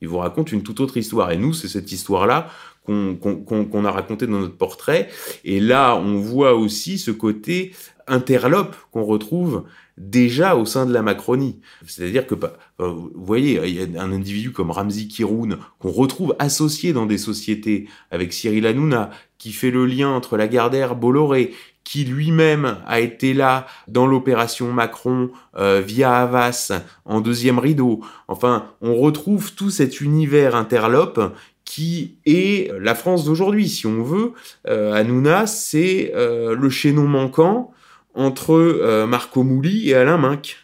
Ils vous racontent une toute autre histoire. Et nous, c'est cette histoire-là qu'on a racontée dans notre portrait. Et là, on voit aussi ce côté interlope qu'on retrouve déjà au sein de la Macronie. C'est-à-dire que, bah, euh, vous voyez, il y a un individu comme Ramzi Kiroun qu'on retrouve associé dans des sociétés avec Cyril Hanouna, qui fait le lien entre Lagardère, Bolloré, qui lui-même a été là dans l'opération Macron euh, via Havas en deuxième rideau. Enfin, on retrouve tout cet univers interlope qui est la France d'aujourd'hui, si on veut. Euh, c'est euh, le chaînon manquant entre euh, Marco Mouli et Alain Minck.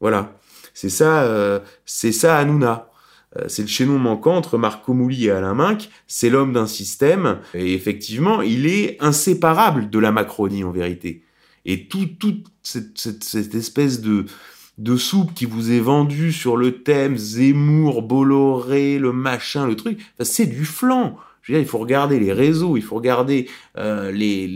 Voilà, c'est ça, euh, c'est ça Hanouna. Euh, c'est le chaînon manquant entre Marco Mouli et Alain Minck. C'est l'homme d'un système. Et effectivement, il est inséparable de la Macronie en vérité. Et tout, toute cette, cette, cette espèce de, de soupe qui vous est vendue sur le thème Zemmour, Bolloré, le machin, le truc, c'est du flan. Je veux dire, il faut regarder les réseaux, il faut regarder euh, les,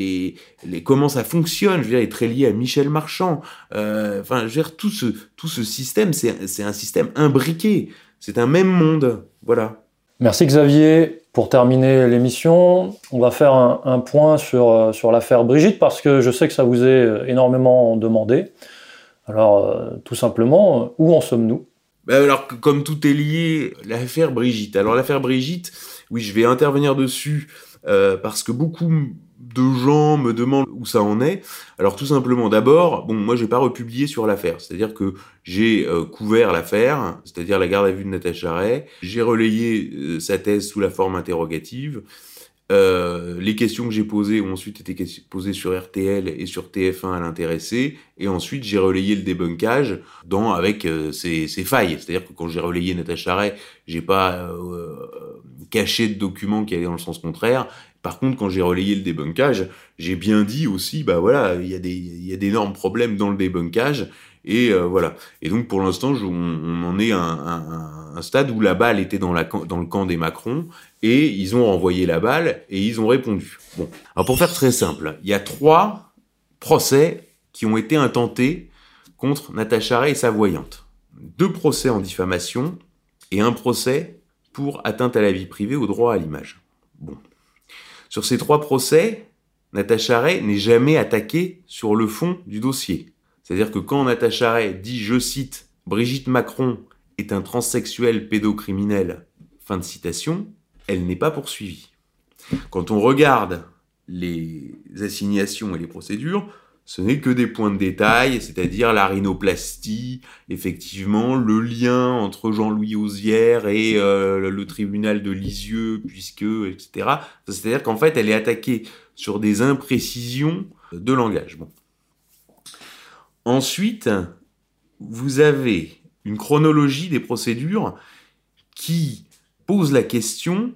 les, comment ça fonctionne. Je veux dire, il est très lié à Michel Marchand. Euh, enfin, je veux dire, tout ce, tout ce système, c'est un système imbriqué. C'est un même monde. Voilà. Merci Xavier. Pour terminer l'émission, on va faire un, point sur, euh, sur l'affaire Brigitte parce que je sais que ça vous est énormément demandé. Alors, euh, tout simplement, où en sommes-nous? Ben alors, comme tout est lié, l'affaire Brigitte. Alors, l'affaire Brigitte, oui, je vais intervenir dessus parce que beaucoup de gens me demandent où ça en est. Alors tout simplement, d'abord, bon, moi j'ai pas republié sur l'affaire, c'est-à-dire que j'ai euh, couvert l'affaire, c'est-à-dire la garde à vue de Natacha Ray, j'ai relayé euh, sa thèse sous la forme interrogative. Euh, les questions que j'ai posées ont ensuite été posées sur RTL et sur TF1 à l'intéressé, et ensuite j'ai relayé le débunkage dans avec ses, failles. C'est-à-dire que quand j'ai relayé Natacha Ray, j'ai pas caché de documents qui allaient dans le sens contraire, par contre, quand j'ai relayé le débunkage, j'ai bien dit aussi, bah voilà, il y a des, il y a d'énormes problèmes dans le débunkage, et euh, voilà. Et donc pour l'instant, on, en est à un, stade où la balle était dans le camp des Macron, et ils ont renvoyé la balle et ils ont répondu. Bon, alors pour faire très simple, il y a trois procès qui ont été intentés contre Natacha Ray et sa voyante. Deux procès en diffamation et un procès pour atteinte à la vie privée au droit à l'image. Bon, sur ces trois procès, Natacha Ray n'est jamais attaquée sur le fond du dossier. C'est-à-dire que quand Natacha Ray dit, je cite, Brigitte Macron est un transsexuel pédocriminel, fin de citation, elle n'est pas poursuivie. Quand on regarde les assignations et les procédures, ce n'est que des points de détail, c'est-à-dire la rhinoplastie, effectivement, le lien entre Jean-Louis Osière et euh, le tribunal de Lisieux, puisque, etc. C'est-à-dire qu'en fait, elle est attaquée sur des imprécisions de langage. Ensuite, vous avez une chronologie des procédures qui pose la question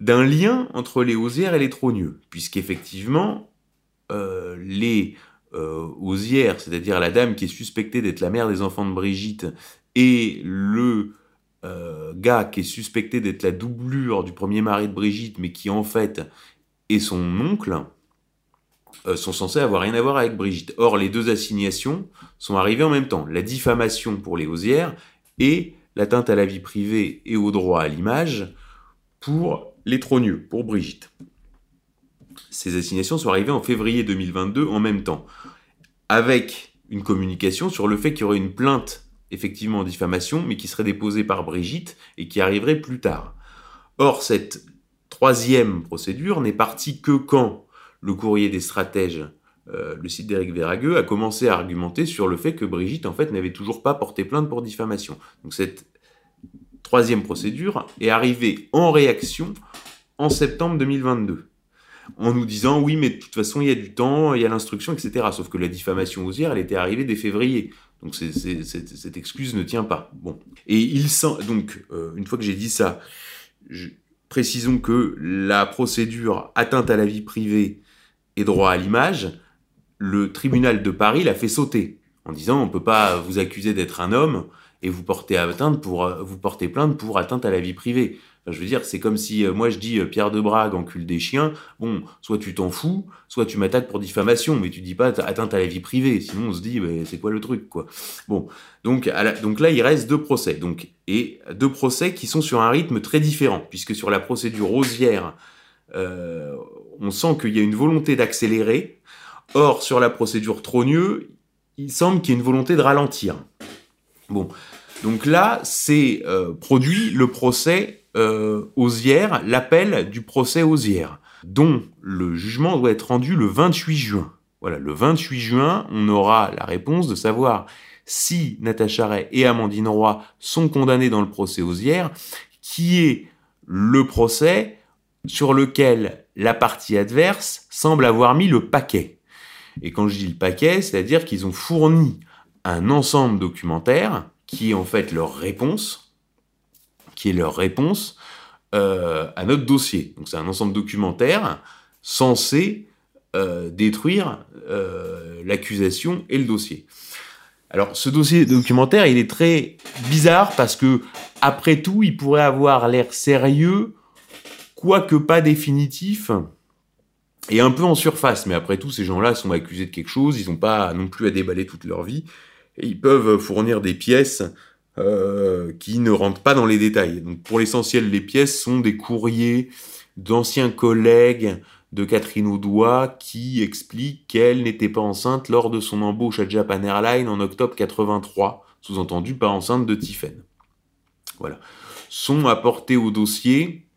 d'un lien entre les Osières et les Trogneux, puisqu'effectivement, euh, les euh, c'est-à-dire la dame qui est suspectée d'être la mère des enfants de Brigitte, et le euh, gars qui est suspecté d'être la doublure du premier mari de Brigitte, mais qui en fait est son oncle, sont censés avoir rien à voir avec Brigitte. Or, les deux assignations sont arrivées en même temps. La diffamation pour les Osières et l'atteinte à la vie privée et au droit à l'image pour les Trogneux, pour Brigitte. Ces assignations sont arrivées en février 2022 en même temps, avec une communication sur le fait qu'il y aurait une plainte effectivement en diffamation, mais qui serait déposée par Brigitte et qui arriverait plus tard. Or, cette troisième procédure n'est partie que quand le courrier des stratèges, euh, le site d'Éric Véragueux, a commencé à argumenter sur le fait que Brigitte, en fait, n'avait toujours pas porté plainte pour diffamation. Donc cette troisième procédure est arrivée en réaction en septembre 2022 en nous disant oui, mais de toute façon, il y a du temps, il y a l'instruction, etc. Sauf que la diffamation osière, elle était arrivée dès février. Donc cette excuse ne tient pas. Bon. Et il sent, donc, euh, une fois que j'ai dit ça, précisons que la procédure atteinte à la vie privée et droit à l'image, le tribunal de Paris l'a fait sauter en disant on peut pas vous accuser d'être un homme et vous porter atteinte pour vous porter plainte pour atteinte à la vie privée je veux dire, c'est comme si euh, moi je dis euh, Pierre de Brague encule des chiens. Bon, soit tu t'en fous, soit tu m'attaques pour diffamation, mais tu dis pas atteinte à la vie privée. Sinon, on se dit, c'est quoi le truc, quoi. Bon, donc, donc là, il reste deux procès. Donc, et deux procès qui sont sur un rythme très différent, puisque sur la procédure rosière, euh, on sent qu'il y a une volonté d'accélérer. Or, sur la procédure Trogneux, il semble qu'il y ait une volonté de ralentir. Bon, donc là, c'est produit le procès euh, l'appel du procès Osière, dont le jugement doit être rendu le 28 juin. Voilà, le 28 juin, on aura la réponse de savoir si Natacha Ray et Amandine Roy sont condamnés dans le procès Osière, qui est le procès sur lequel la partie adverse semble avoir mis le paquet. Et quand je dis le paquet, c'est-à-dire qu'ils ont fourni un ensemble documentaire qui est en fait leur réponse, qui est leur réponse euh, à notre dossier. Donc c'est un ensemble documentaire censé euh, détruire euh, l'accusation et le dossier. Alors ce dossier documentaire, il est très bizarre parce que après tout, il pourrait avoir l'air sérieux, quoique pas définitif, et un peu en surface. Mais après tout, ces gens-là sont accusés de quelque chose, ils n'ont pas non plus à déballer toute leur vie, et ils peuvent fournir des pièces euh, qui ne rentrent pas dans les détails. Donc pour l'essentiel, les pièces sont des courriers d'anciens collègues de Catherine Audois qui expliquent qu'elle n'était pas enceinte lors de son embauche à Japan Airlines en octobre 83, sous-entendu pas enceinte de Tiffen. Voilà. Sont apportés au dossier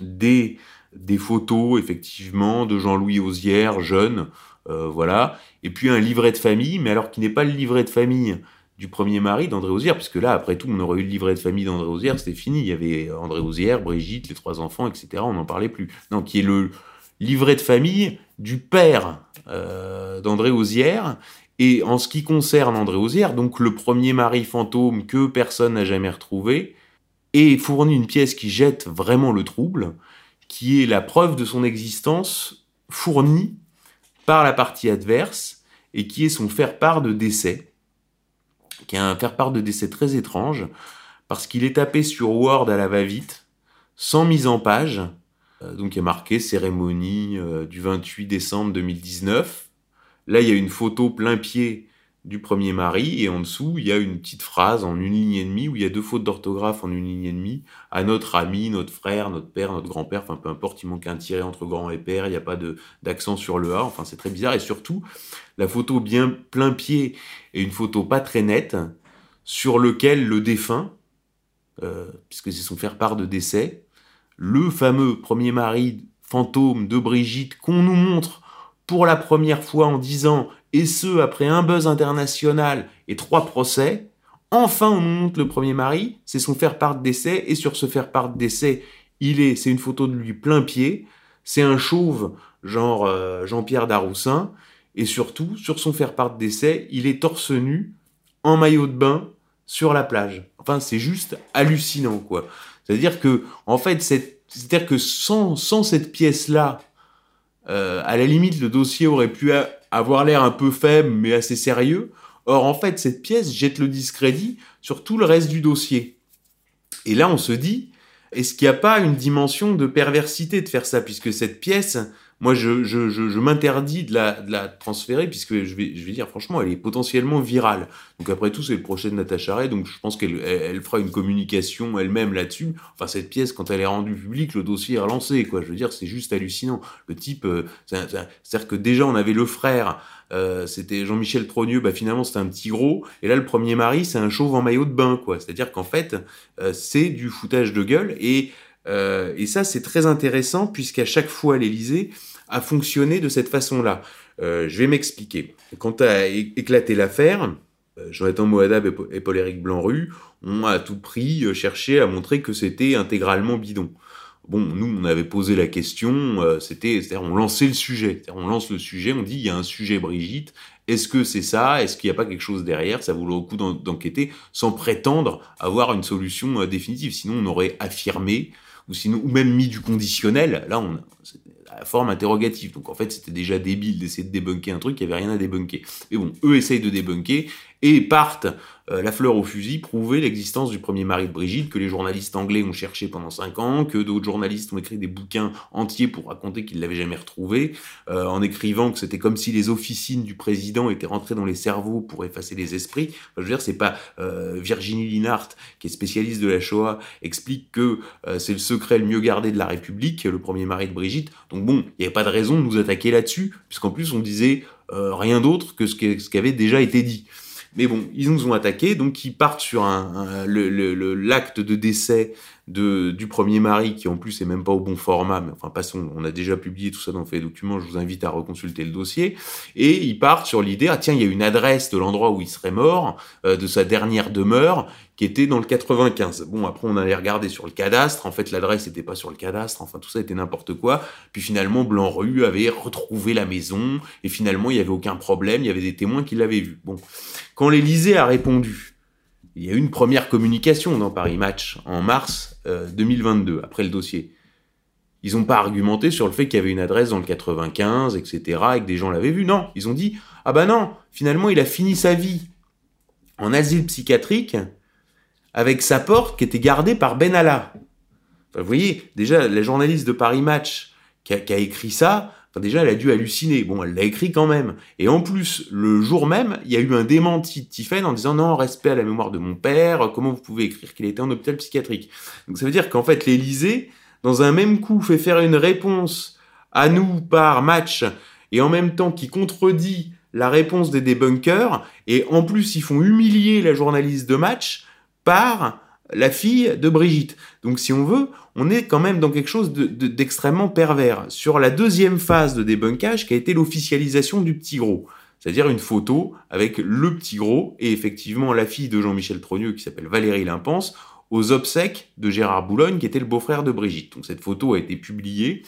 des, des photos, effectivement, de Jean-Louis Osière, jeune, euh, voilà, et puis un livret de famille, mais alors qui n'est pas le livret de famille du premier mari d'André Osière, puisque là, après tout, on aurait eu le livret de famille d'André Osière, c'était fini. Il y avait André Osière, Brigitte, les trois enfants, etc. On n'en parlait plus. Non, qui est le livret de famille du père euh, d'André Osière. Et en ce qui concerne André Osière, donc le premier mari fantôme que personne n'a jamais retrouvé, et fournit une pièce qui jette vraiment le trouble, qui est la preuve de son existence fournie par la partie adverse et qui est son faire-part de décès, qui est un faire-part de décès très étrange, parce qu'il est tapé sur Word à la va-vite, sans mise en page, euh, donc il est marqué cérémonie euh, du 28 décembre 2019. Là, il y a une photo plein pied du premier mari, et en dessous, il y a une petite phrase en une ligne et demie, où il y a deux fautes d'orthographe en une ligne et demie, à notre ami, notre frère, notre père, notre grand-père, enfin peu importe, il manque un tiré entre grand et père, il n'y a pas d'accent sur le A, enfin c'est très bizarre, et surtout, la photo bien plein pied et une photo pas très nette, sur lequel le défunt, euh, puisque c'est son faire-part de décès, le fameux premier mari fantôme de Brigitte qu'on nous montre pour la première fois en disant et ce après un buzz international et trois procès, enfin on montre le premier mari, c'est son faire-part de décès, et sur ce faire-part de décès, il est, c'est une photo de lui plein pied, c'est un chauve genre euh, Jean-Pierre Daroussin, et surtout, sur son faire-part de décès, il est torse nu, en maillot de bain, sur la plage. Enfin, c'est juste hallucinant, quoi. C'est-à-dire que, en fait, c'est-à-dire que sans, sans cette pièce-là, euh, à la limite, le dossier aurait pu avoir l'air un peu faible, mais assez sérieux. Or, en fait, cette pièce jette le discrédit sur tout le reste du dossier. Et là, on se dit, est-ce qu'il n'y a pas une dimension de perversité de faire ça, puisque cette pièce, moi, je, je, je, je m'interdis de la, de la transférer, puisque je vais, je vais dire, franchement, elle est potentiellement virale. Donc après tout, c'est le projet de Natacha Ray, donc je pense qu'elle elle, fera une communication elle-même là-dessus. Enfin, cette pièce, quand elle est rendue publique, le dossier est relancé, quoi. Je veux dire, c'est juste hallucinant. Le type, euh, c'est-à-dire que déjà, on avait le frère, euh, c'était Jean-Michel Trogneux, bah finalement c'était un petit gros, et là le premier mari c'est un chauve en maillot de bain, quoi. C'est-à-dire qu'en fait euh, c'est du foutage de gueule, et, euh, et ça c'est très intéressant puisqu'à chaque fois l'Élysée a fonctionné de cette façon-là. Euh, je vais m'expliquer. Quand a éclaté l'affaire, euh, Jonathan Moadab et Paul-Éric Blanru ont à tout prix cherché à montrer que c'était intégralement bidon. Bon, nous, on avait posé la question, c'était, c'est-à-dire on lançait le sujet. On lance le sujet, on dit, il y a un sujet Brigitte, est-ce que c'est ça? Est-ce qu'il n'y a pas quelque chose derrière? Ça vaut le coup d'enquêter sans prétendre avoir une solution définitive. Sinon, on aurait affirmé, ou sinon, ou même mis du conditionnel. Là, on, forme interrogative. Donc en fait, c'était déjà débile d'essayer de débunker un truc qui avait rien à débunker. Mais bon, eux essayent de débunker et partent euh, la fleur au fusil, prouver l'existence du premier mari de Brigitte, que les journalistes anglais ont cherché pendant cinq ans, que d'autres journalistes ont écrit des bouquins entiers pour raconter qu'ils l'avaient jamais retrouvé, euh, en écrivant que c'était comme si les officines du président étaient rentrées dans les cerveaux pour effacer les esprits. Enfin, je veux dire, c'est pas euh, Virginie Linhart, qui est spécialiste de la Shoah, explique que c'est le secret le mieux gardé de la République, le premier mari de Brigitte. Donc bon, il n'y avait pas de raison de nous attaquer là-dessus, puisqu'en plus on disait rien d'autre que ce qui avait déjà été dit. Mais bon, ils nous ont attaqué, donc ils partent sur l'acte de décès de, du premier mari, qui en plus est même pas au bon format, mais enfin passons, on a déjà publié tout ça dans Fait Documents, je vous invite à reconsulter le dossier, et ils partent sur l'idée, ah tiens, il y a une adresse de l'endroit où il serait mort, euh, de sa dernière demeure, qui était dans le 95. Bon, après on allait regarder sur le cadastre, en fait l'adresse n'était pas sur le cadastre, enfin tout ça était n'importe quoi, puis finalement Blanc-Rue avait retrouvé la maison, et finalement il y avait aucun problème, il y avait des témoins qui l'avaient vu. Bon, quand l'Élysée a répondu, il y a eu une première communication dans Paris Match en mars 2022, euh, après le dossier. Ils n'ont pas argumenté sur le fait qu'il y avait une adresse dans le 95, etc., et que des gens l'avaient vu. Non, ils ont dit Ah bah non, finalement il a fini sa vie en asile psychiatrique avec sa porte qui était gardée par Ben Allah. vous voyez, déjà, la journaliste de Paris Match qui a, écrit ça, déjà elle a dû halluciner. Bon, elle l'a écrit quand même. Et en plus, le jour même, il y a eu un démenti de Tiffen en disant non, respect à la mémoire de mon père, comment vous pouvez écrire qu'il était en hôpital psychiatrique? Donc ça veut dire qu'en fait, l'Élysée, dans un même coup, fait faire une réponse à nous par match, et en même temps qui contredit la réponse des débunkers, et en plus ils font humilier la journaliste de match par la fille de Brigitte. Donc si on veut, on est quand même dans quelque chose d'extrêmement pervers. Sur la deuxième phase de débunkage qui a été l'officialisation du petit gros. C'est-à-dire une photo avec le petit gros et effectivement la fille de Jean-Michel Trogneux qui s'appelle Valérie Limpens aux obsèques de Gérard Boulogne qui était le beau-frère de Brigitte. Donc cette photo a été publiée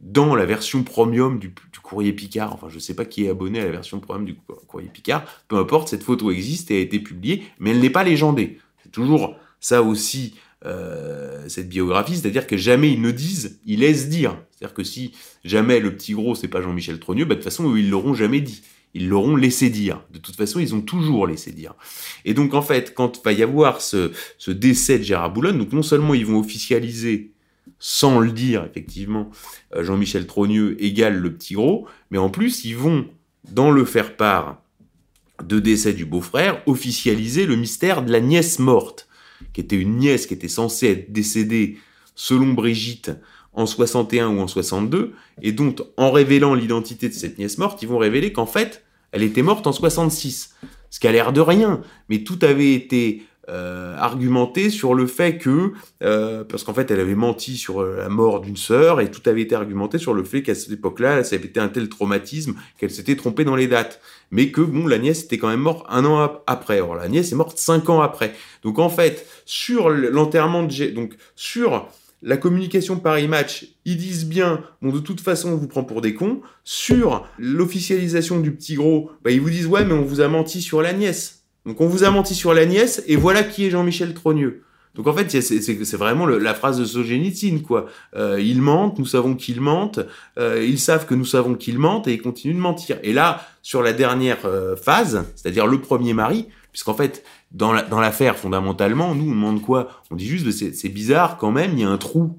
dans la version premium du, courrier Picard. Enfin, je ne sais pas qui est abonné à la version premium du courrier Picard. Peu importe, cette photo existe et a été publiée, mais elle n'est pas légendée. C'est toujours ça aussi, euh, cette biographie, c'est-à-dire que jamais ils ne disent, ils laissent dire. C'est-à-dire que si jamais le petit gros, c'est pas Jean-Michel Trogneux, bah, de toute façon, ils l'auront jamais dit. Ils l'auront laissé dire. De toute façon, ils ont toujours laissé dire. Et donc, en fait, quand va y avoir ce, ce décès de Gérard Boulogne, donc non seulement ils vont officialiser sans le dire, effectivement, euh, Jean-Michel Trogneux égale le petit gros, mais en plus, ils vont, dans le faire-part de décès du beau-frère, officialiser le mystère de la nièce morte qui était une nièce qui était censée être décédée selon Brigitte en 61 ou en 62, et dont, en révélant l'identité de cette nièce morte, ils vont révéler qu'en fait, elle était morte en 66. Ce qui a l'air de rien, mais tout avait été euh, argumenté sur le fait que, euh, parce qu'en fait elle avait menti sur euh, la mort d'une sœur, et tout avait été argumenté sur le fait qu'à cette époque-là, ça avait été un tel traumatisme qu'elle s'était trompée dans les dates. Mais que, bon, la nièce était quand même morte un an après. Or, la nièce est morte cinq ans après. Donc en fait, sur l'enterrement de... Donc sur la communication Paris Match, ils disent bien, bon, de toute façon, on vous prend pour des cons. Sur l'officialisation du petit gros, bah, ils vous disent, ouais, mais on vous a menti sur la nièce. Donc on vous a menti sur la nièce et voilà qui est Jean-Michel Trogneux. Donc en fait, c'est vraiment la phrase de Solzhenitsyn, quoi. Euh, ils mentent, nous savons qu'ils mentent, euh, ils savent que nous savons qu'ils mentent et ils continuent de mentir. Et là, sur la dernière euh, phase, c'est-à-dire le premier mari, puisqu'en fait, dans l'affaire, fondamentalement, nous, on demande quoi? On dit juste, c'est bizarre quand même, il y a un trou.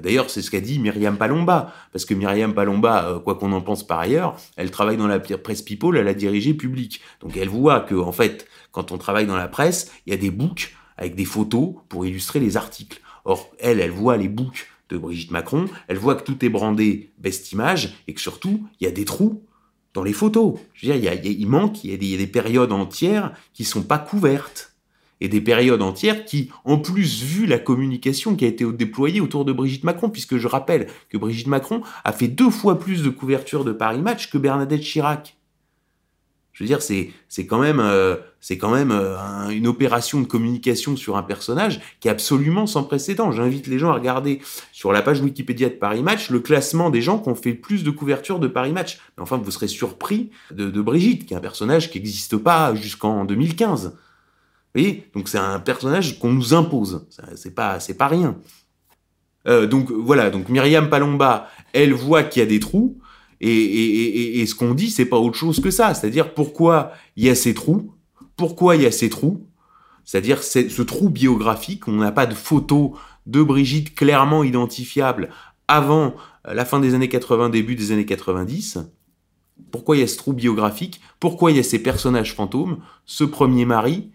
D'ailleurs, c'est ce qu'a dit Myriam Palomba, parce que Myriam Palomba, euh, quoi qu'on en pense par ailleurs, elle travaille dans la presse People, elle a dirigé Public. Donc elle voit que, en fait, quand on travaille dans la presse, il y a des books avec des photos pour illustrer les articles. Or, elle, elle voit les books de Brigitte Macron, elle voit que tout est brandé best image et que surtout, il y a des trous dans les photos. Je veux dire, il, manque, il y, a des, y, a des, périodes entières qui sont pas couvertes. Et des périodes entières qui, en plus, vu la communication qui a été déployée autour de Brigitte Macron, puisque je rappelle que Brigitte Macron a fait deux fois plus de couverture de Paris Match que Bernadette Chirac. Je veux dire, c'est c'est quand même euh, euh, une opération de communication sur un personnage qui est absolument sans précédent. J'invite les gens à regarder sur la page Wikipédia de Paris Match le classement des gens qui ont fait plus de couverture de Paris Match. Mais enfin, vous serez surpris de Brigitte, qui est un personnage qui n'existe pas jusqu'en 2015. Voyez? Donc c'est un personnage qu'on nous impose. C'est pas c'est pas rien. Euh, donc voilà. Donc Myriam Palomba, elle voit qu'il y a des trous. Et, et, et, ce qu'on dit, c'est pas autre chose que ça. C'est-à-dire pourquoi il y a ces trous, pourquoi il y a ces trous, c'est-à-dire ce trou biographique, on n'a pas de photo de Brigitte clairement identifiable avant la fin des années 80, début des années 90. Pourquoi il y a ce trou biographique? Pourquoi il y a ces personnages fantômes, ce premier mari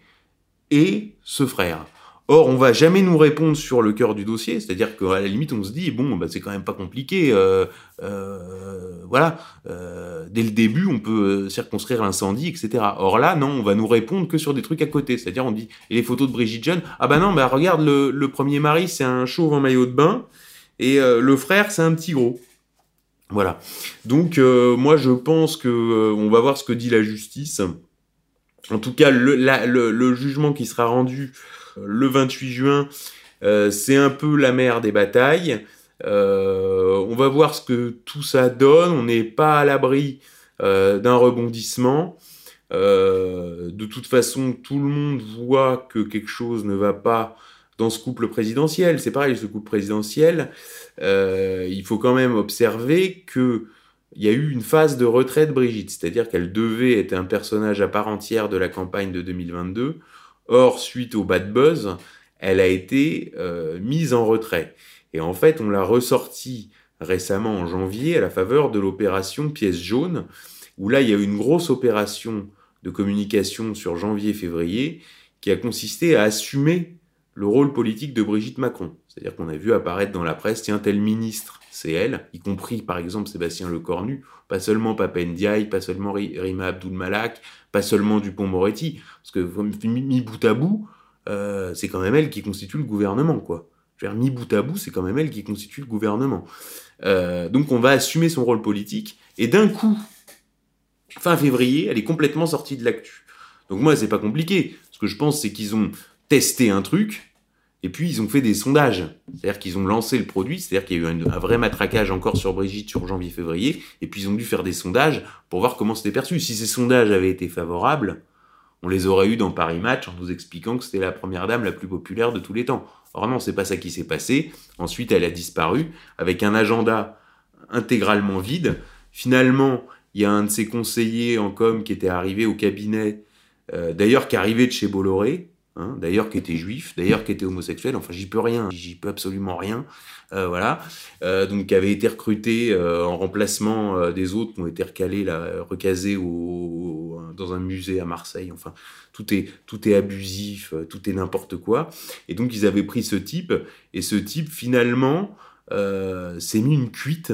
et ce frère Or, on va jamais nous répondre sur le cœur du dossier, c'est-à-dire qu'à la limite, on se dit bon, bah, c'est quand même pas compliqué. Euh, euh, voilà, euh, dès le début, on peut circonscrire l'incendie, etc. Or là, non, on va nous répondre que sur des trucs à côté, c'est-à-dire on dit et les photos de Brigitte Jeune, ah bah non, bah regarde le, le premier mari, c'est un chauve en maillot de bain, et le frère, c'est un petit gros. Voilà. Donc moi, je pense que on va voir ce que dit la justice. En tout cas, le, jugement qui sera rendu le 28 juin, euh, c'est un peu la mer des batailles. Euh, on va voir ce que tout ça donne. On n'est pas à l'abri euh, d'un rebondissement. de toute façon, tout le monde voit que quelque chose ne va pas dans ce couple présidentiel. C'est pareil, ce couple présidentiel, il faut quand même observer que il y a eu une phase de retrait de Brigitte, c'est-à-dire qu'elle devait être un personnage à part entière de la campagne de 2022. Or, suite au bad buzz, elle a été euh, mise en retrait. Et en fait, on l'a ressorti récemment en janvier à la faveur de l'opération Pièce jaune, où là il y a eu une grosse opération de communication sur janvier-février qui a consisté à assumer le rôle politique de Brigitte Macron. C'est-à-dire qu'on a vu apparaître dans la presse, tiens, tel ministre, c'est elle, y compris par exemple Sébastien Lecornu, pas seulement Papa Ndiaye, pas seulement Rima Abdul Malak, pas seulement Dupont-Moretti, parce que mis bout à bout, c'est quand même elle qui constitue le gouvernement, quoi. Je veux dire, mis bout à bout, c'est quand même elle qui constitue le gouvernement. Donc on va assumer son rôle politique, et d'un coup, fin février, elle est complètement sortie de l'actu. Donc moi, c'est pas compliqué. Ce que je pense, c'est qu'ils ont testé un truc, et puis ils ont fait des sondages. C'est-à-dire qu'ils ont lancé le produit, c'est-à-dire qu'il y a eu un, vrai matraquage encore sur Brigitte sur janvier-février, et puis ils ont dû faire des sondages pour voir comment c'était perçu. Si ces sondages avaient été favorables, on les aurait eu dans Paris Match en nous expliquant que c'était la première dame la plus populaire de tous les temps. Or non, c'est pas ça qui s'est passé. Ensuite, elle a disparu avec un agenda intégralement vide. Finalement, il y a un de ses conseillers en com qui était arrivé au cabinet, euh, d'ailleurs qui arrivait de chez Bolloré, Hein, d'ailleurs qui était juif, d'ailleurs qui était homosexuel, enfin j'y peux rien, j'y peux absolument rien, euh, voilà, euh, donc qui avait été recruté euh, en remplacement euh, des autres qui ont été recalés, recasés au, dans un musée à Marseille, enfin tout est, tout est abusif, euh, tout est n'importe quoi, et donc ils avaient pris ce type, et ce type finalement s'est mis une cuite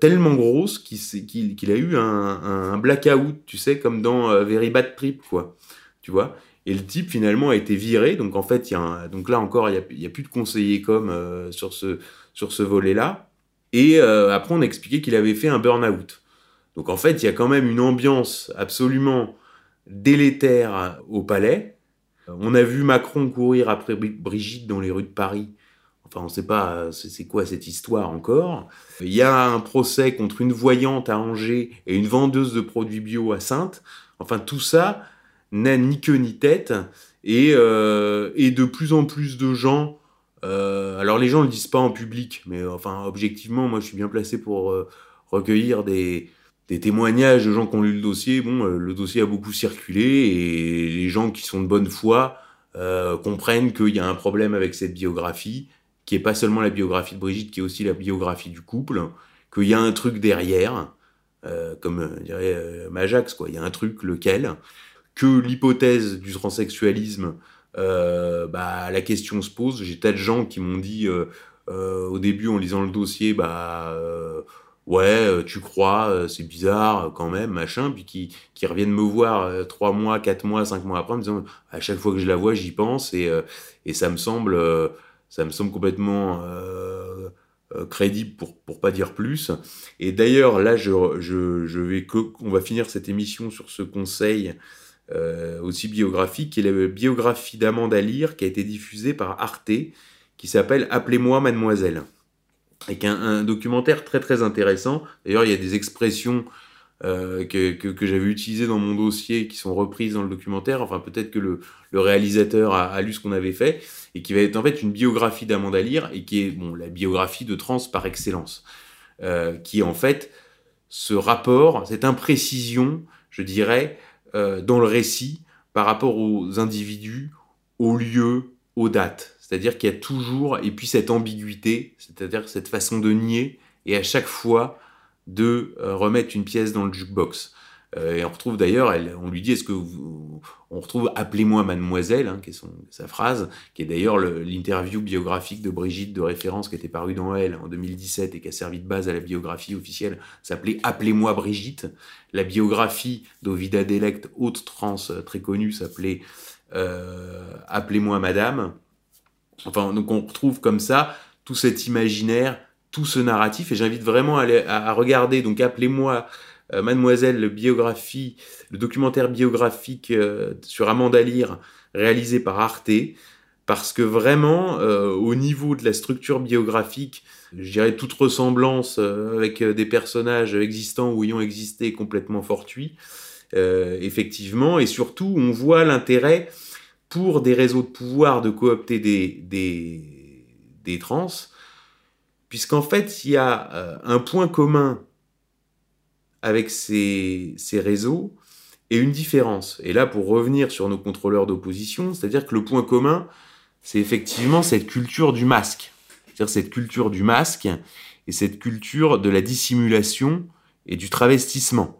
tellement grosse qu'il a eu un, un, blackout, tu sais, comme dans Very Bad Trip, quoi, tu vois, et le type finalement a été viré. Donc en fait, il y a donc là encore, il n'y a, a, plus de conseiller comme euh, sur ce, sur ce volet-là. Et euh, après, on a expliqué qu'il avait fait un burn-out. Donc en fait, il y a quand même une ambiance absolument délétère au palais. On a vu Macron courir après Brigitte dans les rues de Paris. Enfin, on ne sait pas c'est quoi cette histoire encore. Il y a un procès contre une voyante à Angers et une vendeuse de produits bio à Sainte. Enfin, tout ça, n'a ni queue ni tête, et, euh, et de plus en plus de gens, euh, alors les gens ne le disent pas en public, mais enfin objectivement, moi je suis bien placé pour euh, recueillir des, des témoignages de gens qui ont lu le dossier. Bon, le dossier a beaucoup circulé, et les gens qui sont de bonne foi comprennent qu'il y a un problème avec cette biographie, qui est pas seulement la biographie de Brigitte, qui est aussi la biographie du couple, qu'il y a un truc derrière, comme dirait Majax, quoi. Il y a un truc, lequel? Que l'hypothèse du transsexualisme, euh, bah, la question se pose. J'ai tas de gens qui m'ont dit euh, euh, au début en lisant le dossier, bah ouais, tu crois, c'est bizarre quand même, machin, puis qui, qui reviennent me voir trois mois, quatre mois, cinq mois après, en me disant à chaque fois que je la vois, j'y pense et, et ça me semble, ça me semble complètement crédible pour pour pas dire plus. Et d'ailleurs là, je, je, je vais que on va finir cette émission sur ce conseil euh, aussi biographique, qui est la biographie d'Amanda Lear, qui a été diffusée par Arte, qui s'appelle Appelez-moi Mademoiselle. Et qui est un, documentaire très très intéressant. D'ailleurs, il y a des expressions euh, que, que, j'avais utilisées dans mon dossier qui sont reprises dans le documentaire. Enfin, peut-être que le, le réalisateur a, a, lu ce qu'on avait fait et qui va être en fait une biographie d'Amanda Lear et qui est bon, la biographie de trans par excellence. Euh, qui est en fait ce rapport, cette imprécision, je dirais, euh, dans le récit par rapport aux individus, aux lieux, aux dates. C'est-à-dire qu'il y a toujours, et puis cette ambiguïté, c'est-à-dire cette façon de nier, et à chaque fois de euh, remettre une pièce dans le jukebox. Euh, et on retrouve d'ailleurs, on lui dit, est-ce que vous, on retrouve appelez-moi mademoiselle, hein, qui est sa phrase, qui est d'ailleurs l'interview biographique de Brigitte de référence qui était parue dans Elle en 2017 et qui a servi de base à la biographie officielle, s'appelait Appelez-moi Brigitte. La biographie d'Ovida Delect, haute trans euh, très connue, s'appelait euh, Appelez-moi Madame. Enfin, donc on retrouve comme ça tout cet imaginaire, tout ce narratif, et j'invite vraiment à, à regarder, donc Appelez-moi euh, Mademoiselle, le biographie, le documentaire biographique euh, sur Amanda Lear, réalisé par Arte, parce que vraiment, euh, au niveau de la structure biographique, je dirais toute ressemblance avec des personnages existants ou ayant existé complètement fortuit, effectivement, et surtout, on voit l'intérêt pour des réseaux de pouvoir de coopter des, des trans, puisqu'en fait, il y a un point commun avec ces, ces réseaux et une différence. Et là, pour revenir sur nos contrôleurs d'opposition, c'est-à-dire que le point commun, c'est effectivement cette culture du masque. C'est-à-dire cette culture du masque et cette culture de la dissimulation et du travestissement.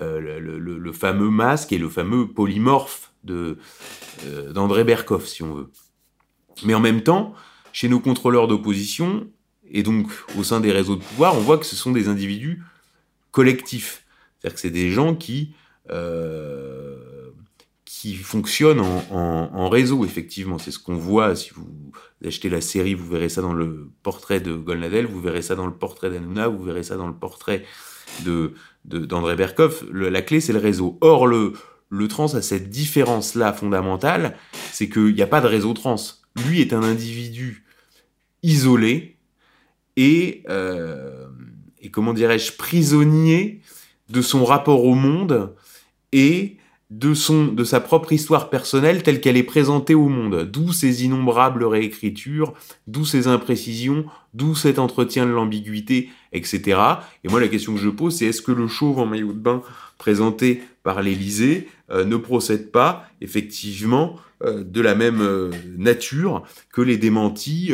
Euh, le, fameux masque et le fameux polymorphe de euh, d'André Berkoff, si on veut. Mais en même temps, chez nos contrôleurs d'opposition, et donc au sein des réseaux de pouvoir, on voit que ce sont des individus collectifs. C'est-à-dire que c'est des gens qui, euh, qui fonctionnent en, réseau, effectivement. C'est ce qu'on voit, si vous achetez la série, vous verrez ça dans le portrait de Golnadel, vous verrez ça dans le portrait d'Anouna, vous verrez ça dans le portrait de d'André Berkoff. la clé, c'est le réseau. Or, le, le trans a cette différence-là fondamentale, c'est qu'il n'y a pas de réseau trans. Lui est un individu isolé et, euh, et comment dirais-je, prisonnier de son rapport au monde et de, son, de sa propre histoire personnelle telle qu'elle est présentée au monde. D'où ces innombrables réécritures, d'où ces imprécisions, d'où cet entretien de l'ambiguïté, etc. Et moi, la question que je pose, c'est est-ce que le chauve en maillot de bain présenté par l'Élysée euh, ne procède pas effectivement euh, de la même euh, nature que les démentis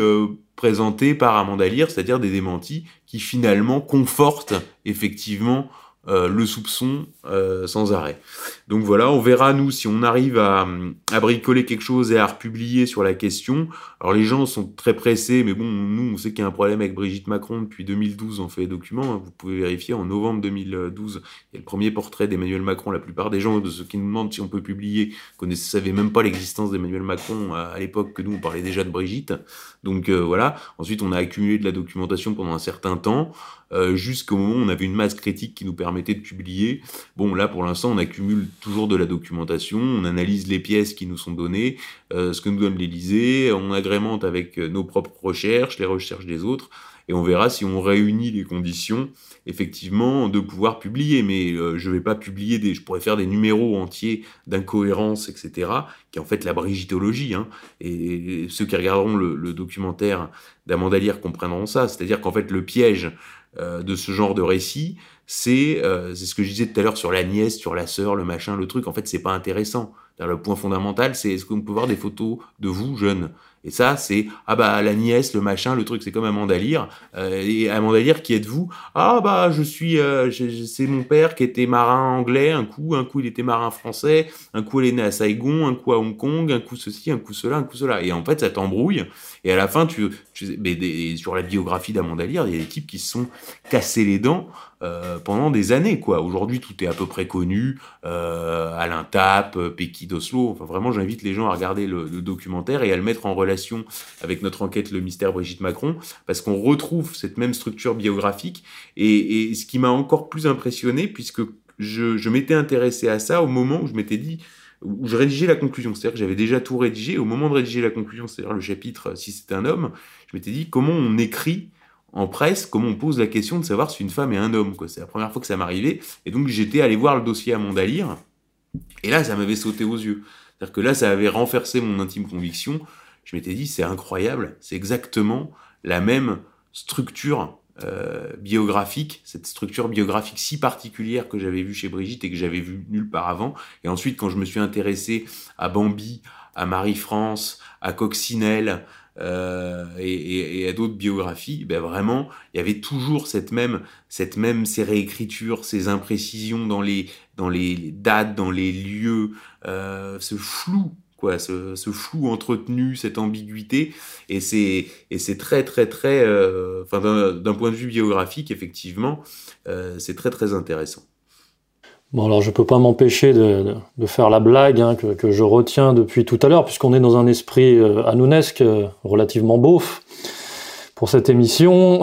présentés par Amanda Lear, c'est-à-dire des démentis qui finalement confortent effectivement euh, le soupçon euh, sans arrêt. Donc voilà, on verra nous si on arrive à, à, bricoler quelque chose et à republier sur la question. Alors les gens sont très pressés, mais bon, nous on sait qu'il y a un problème avec Brigitte Macron depuis 2012, on fait les documents, hein. vous pouvez vérifier, en novembre 2012, il y a le premier portrait d'Emmanuel Macron, la plupart des gens, de ceux qui nous demandent si on peut publier, ne savaient même pas l'existence d'Emmanuel Macron à, l'époque que nous on parlait déjà de Brigitte. Donc euh, voilà, ensuite on a accumulé de la documentation pendant un certain temps. Euh, jusqu'au moment où on avait une masse critique qui nous permettait de publier. Bon, là, pour l'instant, on accumule toujours de la documentation, on analyse les pièces qui nous sont données, euh, ce que nous donne l'Élysée, on agrémente avec euh, nos propres recherches, les recherches des autres, et on verra si on réunit les conditions, effectivement, de pouvoir publier. Mais je ne vais pas publier des... Je pourrais faire des numéros entiers d'incohérences, etc., qui est en fait la brigitologie. Hein. Et, ceux qui regarderont le, documentaire d'Amanda Lear comprendront ça. C'est-à-dire qu'en fait, le piège de ce genre de récit, euh, c'est ce que je disais tout à l'heure sur la nièce, sur la sœur, le machin, le truc. En fait, c'est pas intéressant. Le point fondamental, c'est est-ce qu'on peut voir des photos de vous jeunes? Et ça, c'est ah bah la nièce, le machin, le truc, c'est comme Amanda Lear. Euh, et Amanda Lear, qui êtes-vous? Ah bah je suis, euh, c'est mon père qui était marin anglais. Un coup, un coup il était marin français. Un coup elle est née à Saigon, un coup à Hong Kong, un coup ceci, un coup cela, un coup cela. Et en fait, ça t'embrouille. Et à la fin, tu, tu mais sur la biographie d'Amanda Lear, il y a des types qui se sont cassés les dents euh, pendant des années, quoi. Aujourd'hui, tout est à peu près connu. Euh, Alain Tap, Peki d'Oslo. Enfin, vraiment, j'invite les gens à regarder le, le documentaire et à le mettre en relation avec notre enquête Le mystère Brigitte Macron, parce qu'on retrouve cette même structure biographique. Et, ce qui m'a encore plus impressionné, puisque je, m'étais intéressé à ça au moment où je m'étais dit, où je rédigeais la conclusion. C'est-à-dire que j'avais déjà tout rédigé. Au moment de rédiger la conclusion, c'est-à-dire le chapitre Si c'est un homme, je m'étais dit comment on écrit en presse, comment on pose la question de savoir si une femme est un homme. C'est la première fois que ça m'arrivait. Et donc j'étais allé voir le dossier à Mondalire. Et là, ça m'avait sauté aux yeux. C'est-à-dire que là, ça avait renforcé mon intime conviction je m'étais dit, c'est incroyable, c'est exactement la même structure euh, biographique, cette structure biographique si particulière que j'avais vue chez Brigitte et que j'avais vue nulle part avant. Et ensuite, quand je me suis intéressé à Bambi, à Marie-France, à Coccinelle euh, et, à d'autres biographies, ben vraiment, il y avait toujours cette même, cette même ces réécritures, ces imprécisions dans les, dans les dates, dans les lieux, euh, ce flou quoi, ce, flou entretenu, cette ambiguïté, et c'est et c'est très très très, euh, enfin d'un point de vue biographique effectivement, euh, c'est très très intéressant. Bon alors je peux pas m'empêcher de, de, faire la blague hein, que, que, je retiens depuis tout à l'heure, puisqu'on est dans un esprit euh, anounesque, relativement beauf. Pour cette émission,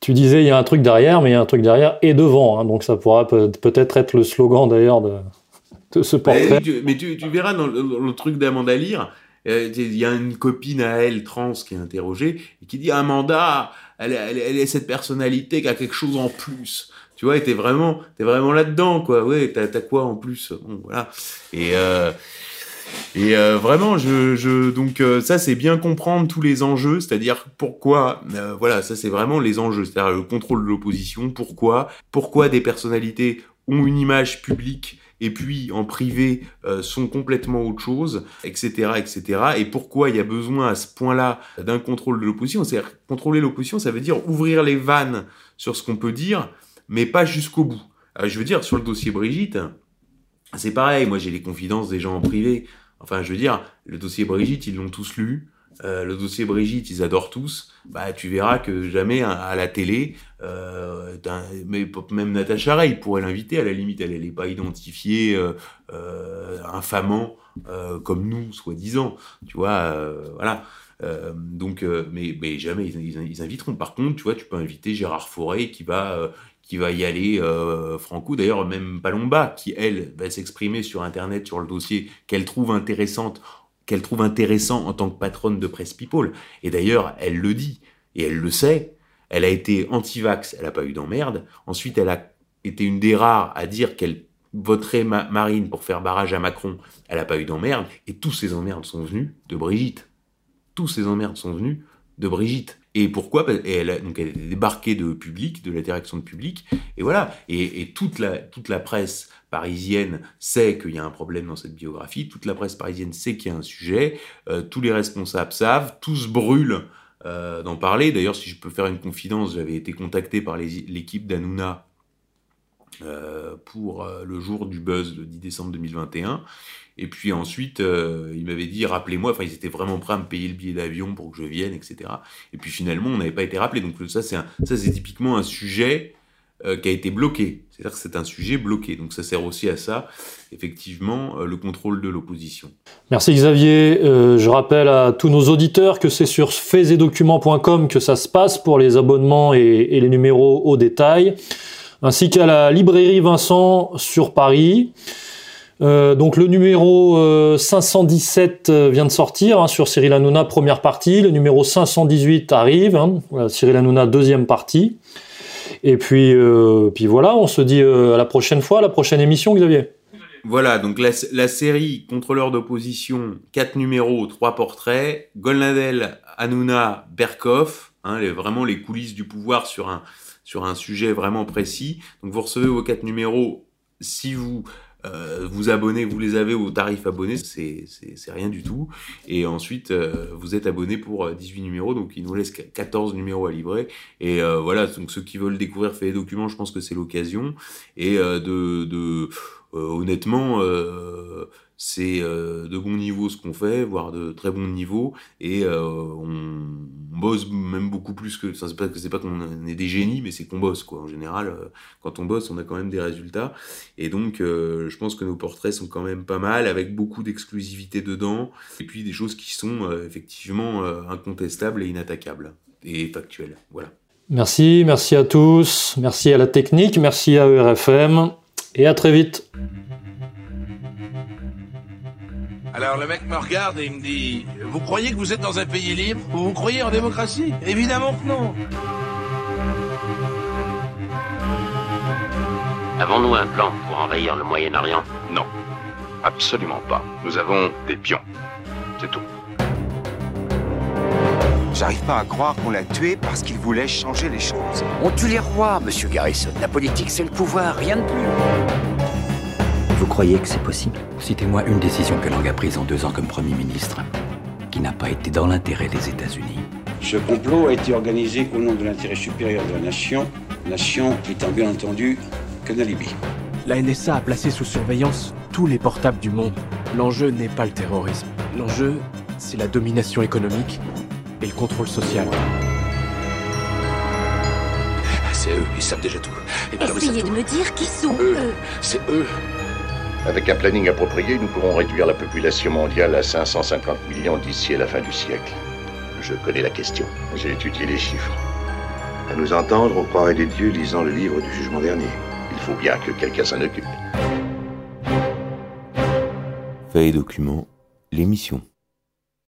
tu disais il y a un truc derrière, mais il y a un truc derrière et devant, hein, donc ça pourra peut-être être le slogan d'ailleurs de, ce portrait. Mais, tu, verras dans le, truc d'Amanda Lear, euh, il y a une copine à elle, trans, qui est interrogée, et qui dit Amanda, elle, est cette personnalité qui a quelque chose en plus. Tu vois, t'es vraiment, es vraiment là-dedans, quoi. Ouais, t'as as quoi en plus? Bon, voilà. Et, euh, et euh, vraiment, je, je donc ça c'est bien comprendre tous les enjeux, c'est-à-dire pourquoi, voilà, ça c'est vraiment les enjeux, c'est-à-dire le contrôle de l'opposition, pourquoi, pourquoi des personnalités ont une image publique et puis en privé euh, sont complètement autre chose, etc., etc. Et pourquoi il y a besoin à ce point-là d'un contrôle de l'opposition? C'est-à-dire contrôler l'opposition, ça veut dire ouvrir les vannes sur ce qu'on peut dire, mais pas jusqu'au bout. je veux dire, sur le dossier Brigitte, c'est pareil. Moi, j'ai les confidences des gens en privé. Enfin, je veux dire, le dossier Brigitte, ils l'ont tous lu. Euh, le dossier Brigitte, ils adorent tous. Bah, tu verras que jamais à, la télé, euh, même Natacha Ray pourrait l'inviter. À la limite, elle n'est pas identifiée euh, euh, infamant euh, comme nous, soi-disant. Tu vois, voilà. donc, mais, mais jamais ils, inviteront. Par contre, tu vois, tu peux inviter Gérard Forêt qui va qui va y aller, Franco, d'ailleurs même Palomba, qui elle va s'exprimer sur Internet sur le dossier qu'elle trouve intéressante qu'elle trouve intéressant en tant que patronne de Presse People. Et d'ailleurs, elle le dit, et elle le sait, elle a été anti-vax, elle n'a pas eu d'emmerde. Ensuite, elle a été une des rares à dire qu'elle voterait Marine pour faire barrage à Macron, elle n'a pas eu d'emmerde. Et tous ces emmerdes sont venus de Brigitte. Tous ces emmerdes sont venus de Brigitte. Et pourquoi? Et elle, a, donc elle débarquée de public, de l'interaction de public, et voilà. Et, et, toute, la, toute la presse parisienne sait qu'il y a un problème dans cette biographie, toute la presse parisienne sait qu'il y a un sujet, euh, tous les responsables savent, tous brûlent euh, d'en parler. D'ailleurs, si je peux faire une confidence, j'avais été contacté par l'équipe d'Anouna euh, pour le jour du buzz le 10 décembre 2021. Et puis ensuite, euh, il m'avait dit, rappelez-moi, enfin, ils étaient vraiment prêts à me payer le billet d'avion pour que je vienne, etc. Et puis finalement, on n'avait pas été rappelé. Donc ça, c'est typiquement un sujet euh, qui a été bloqué. C'est-à-dire que c'est un sujet bloqué. Donc ça sert aussi à ça, effectivement, euh, le contrôle de l'opposition. Merci Xavier. Euh, je rappelle à tous nos auditeurs que c'est sur faisetdocuments.com que ça se passe pour les abonnements et, les numéros au détail, ainsi qu'à la librairie Vincent sur Paris. Donc le numéro euh, 517 euh, vient de sortir hein, sur Cyril Hanouna, première partie. Le numéro 518 arrive, hein, Cyril Hanouna, deuxième partie. Et puis, euh, puis voilà, on se dit euh, à la prochaine fois, à la prochaine émission, Xavier. Voilà, donc la, série Contrôleur d'opposition, quatre numéros, trois portraits. Golnadel, Hanouna, Berkoff, hein, les, vraiment les coulisses du pouvoir sur un, sur un sujet vraiment précis. Donc vous recevez vos quatre numéros si vous euh, vous abonnez, vous les avez au tarif abonné, c'est rien du tout. Et ensuite, euh, vous êtes abonné pour 18 euh, numéros, donc il nous laisse 14 numéros à livrer. Et euh, voilà, donc ceux qui veulent découvrir fait documents, je pense que c'est l'occasion. Et de, de honnêtement, c'est euh, de bon niveau ce qu'on fait, voire de très bon niveau, et euh, on, bosse même beaucoup plus que. C'est pas, c'est pas qu'on est des génies, mais c'est qu'on bosse, quoi. En général, euh, quand on bosse, on a quand même des résultats. Et donc, euh, je pense que nos portraits sont quand même pas mal, avec beaucoup d'exclusivité dedans, et puis des choses qui sont euh, effectivement incontestables et inattaquables, et factuelles. Voilà. Merci, merci à tous, merci à la technique, merci à ERFM, et à très vite. Alors le mec me regarde et il me dit Vous croyez que vous êtes dans un pays libre? Ou vous croyez en démocratie? Évidemment que non Avons-nous un plan pour envahir le Moyen-Orient? Non, absolument pas. Nous avons des pions. C'est tout. J'arrive pas à croire qu'on l'a tué parce qu'il voulait changer les choses. On tue les rois, monsieur Garrison. La politique, c'est le pouvoir, rien de plus. Vous croyez que c'est possible? Citez-moi une décision que Lang a prise en deux ans comme Premier ministre, qui n'a pas été dans l'intérêt des États-Unis. Ce complot a été organisé au nom de l'intérêt supérieur de la nation, nation étant bien entendu qu'un alibi. La NSA a placé sous surveillance tous les portables du monde. L'enjeu n'est pas le terrorisme. L'enjeu, c'est la domination économique et le contrôle social. C'est eux, ils savent déjà tout. Et Essayez de me dire qui sont eux. eux. C'est eux. Avec un planning approprié, nous pourrons réduire la population mondiale à 550 millions d'ici à la fin du siècle. Je connais la question. J'ai étudié les chiffres. À nous entendre, on croirait des dieux lisant le livre du jugement dernier. Il faut bien que quelqu'un s'en occupe. Fait et document, l'émission.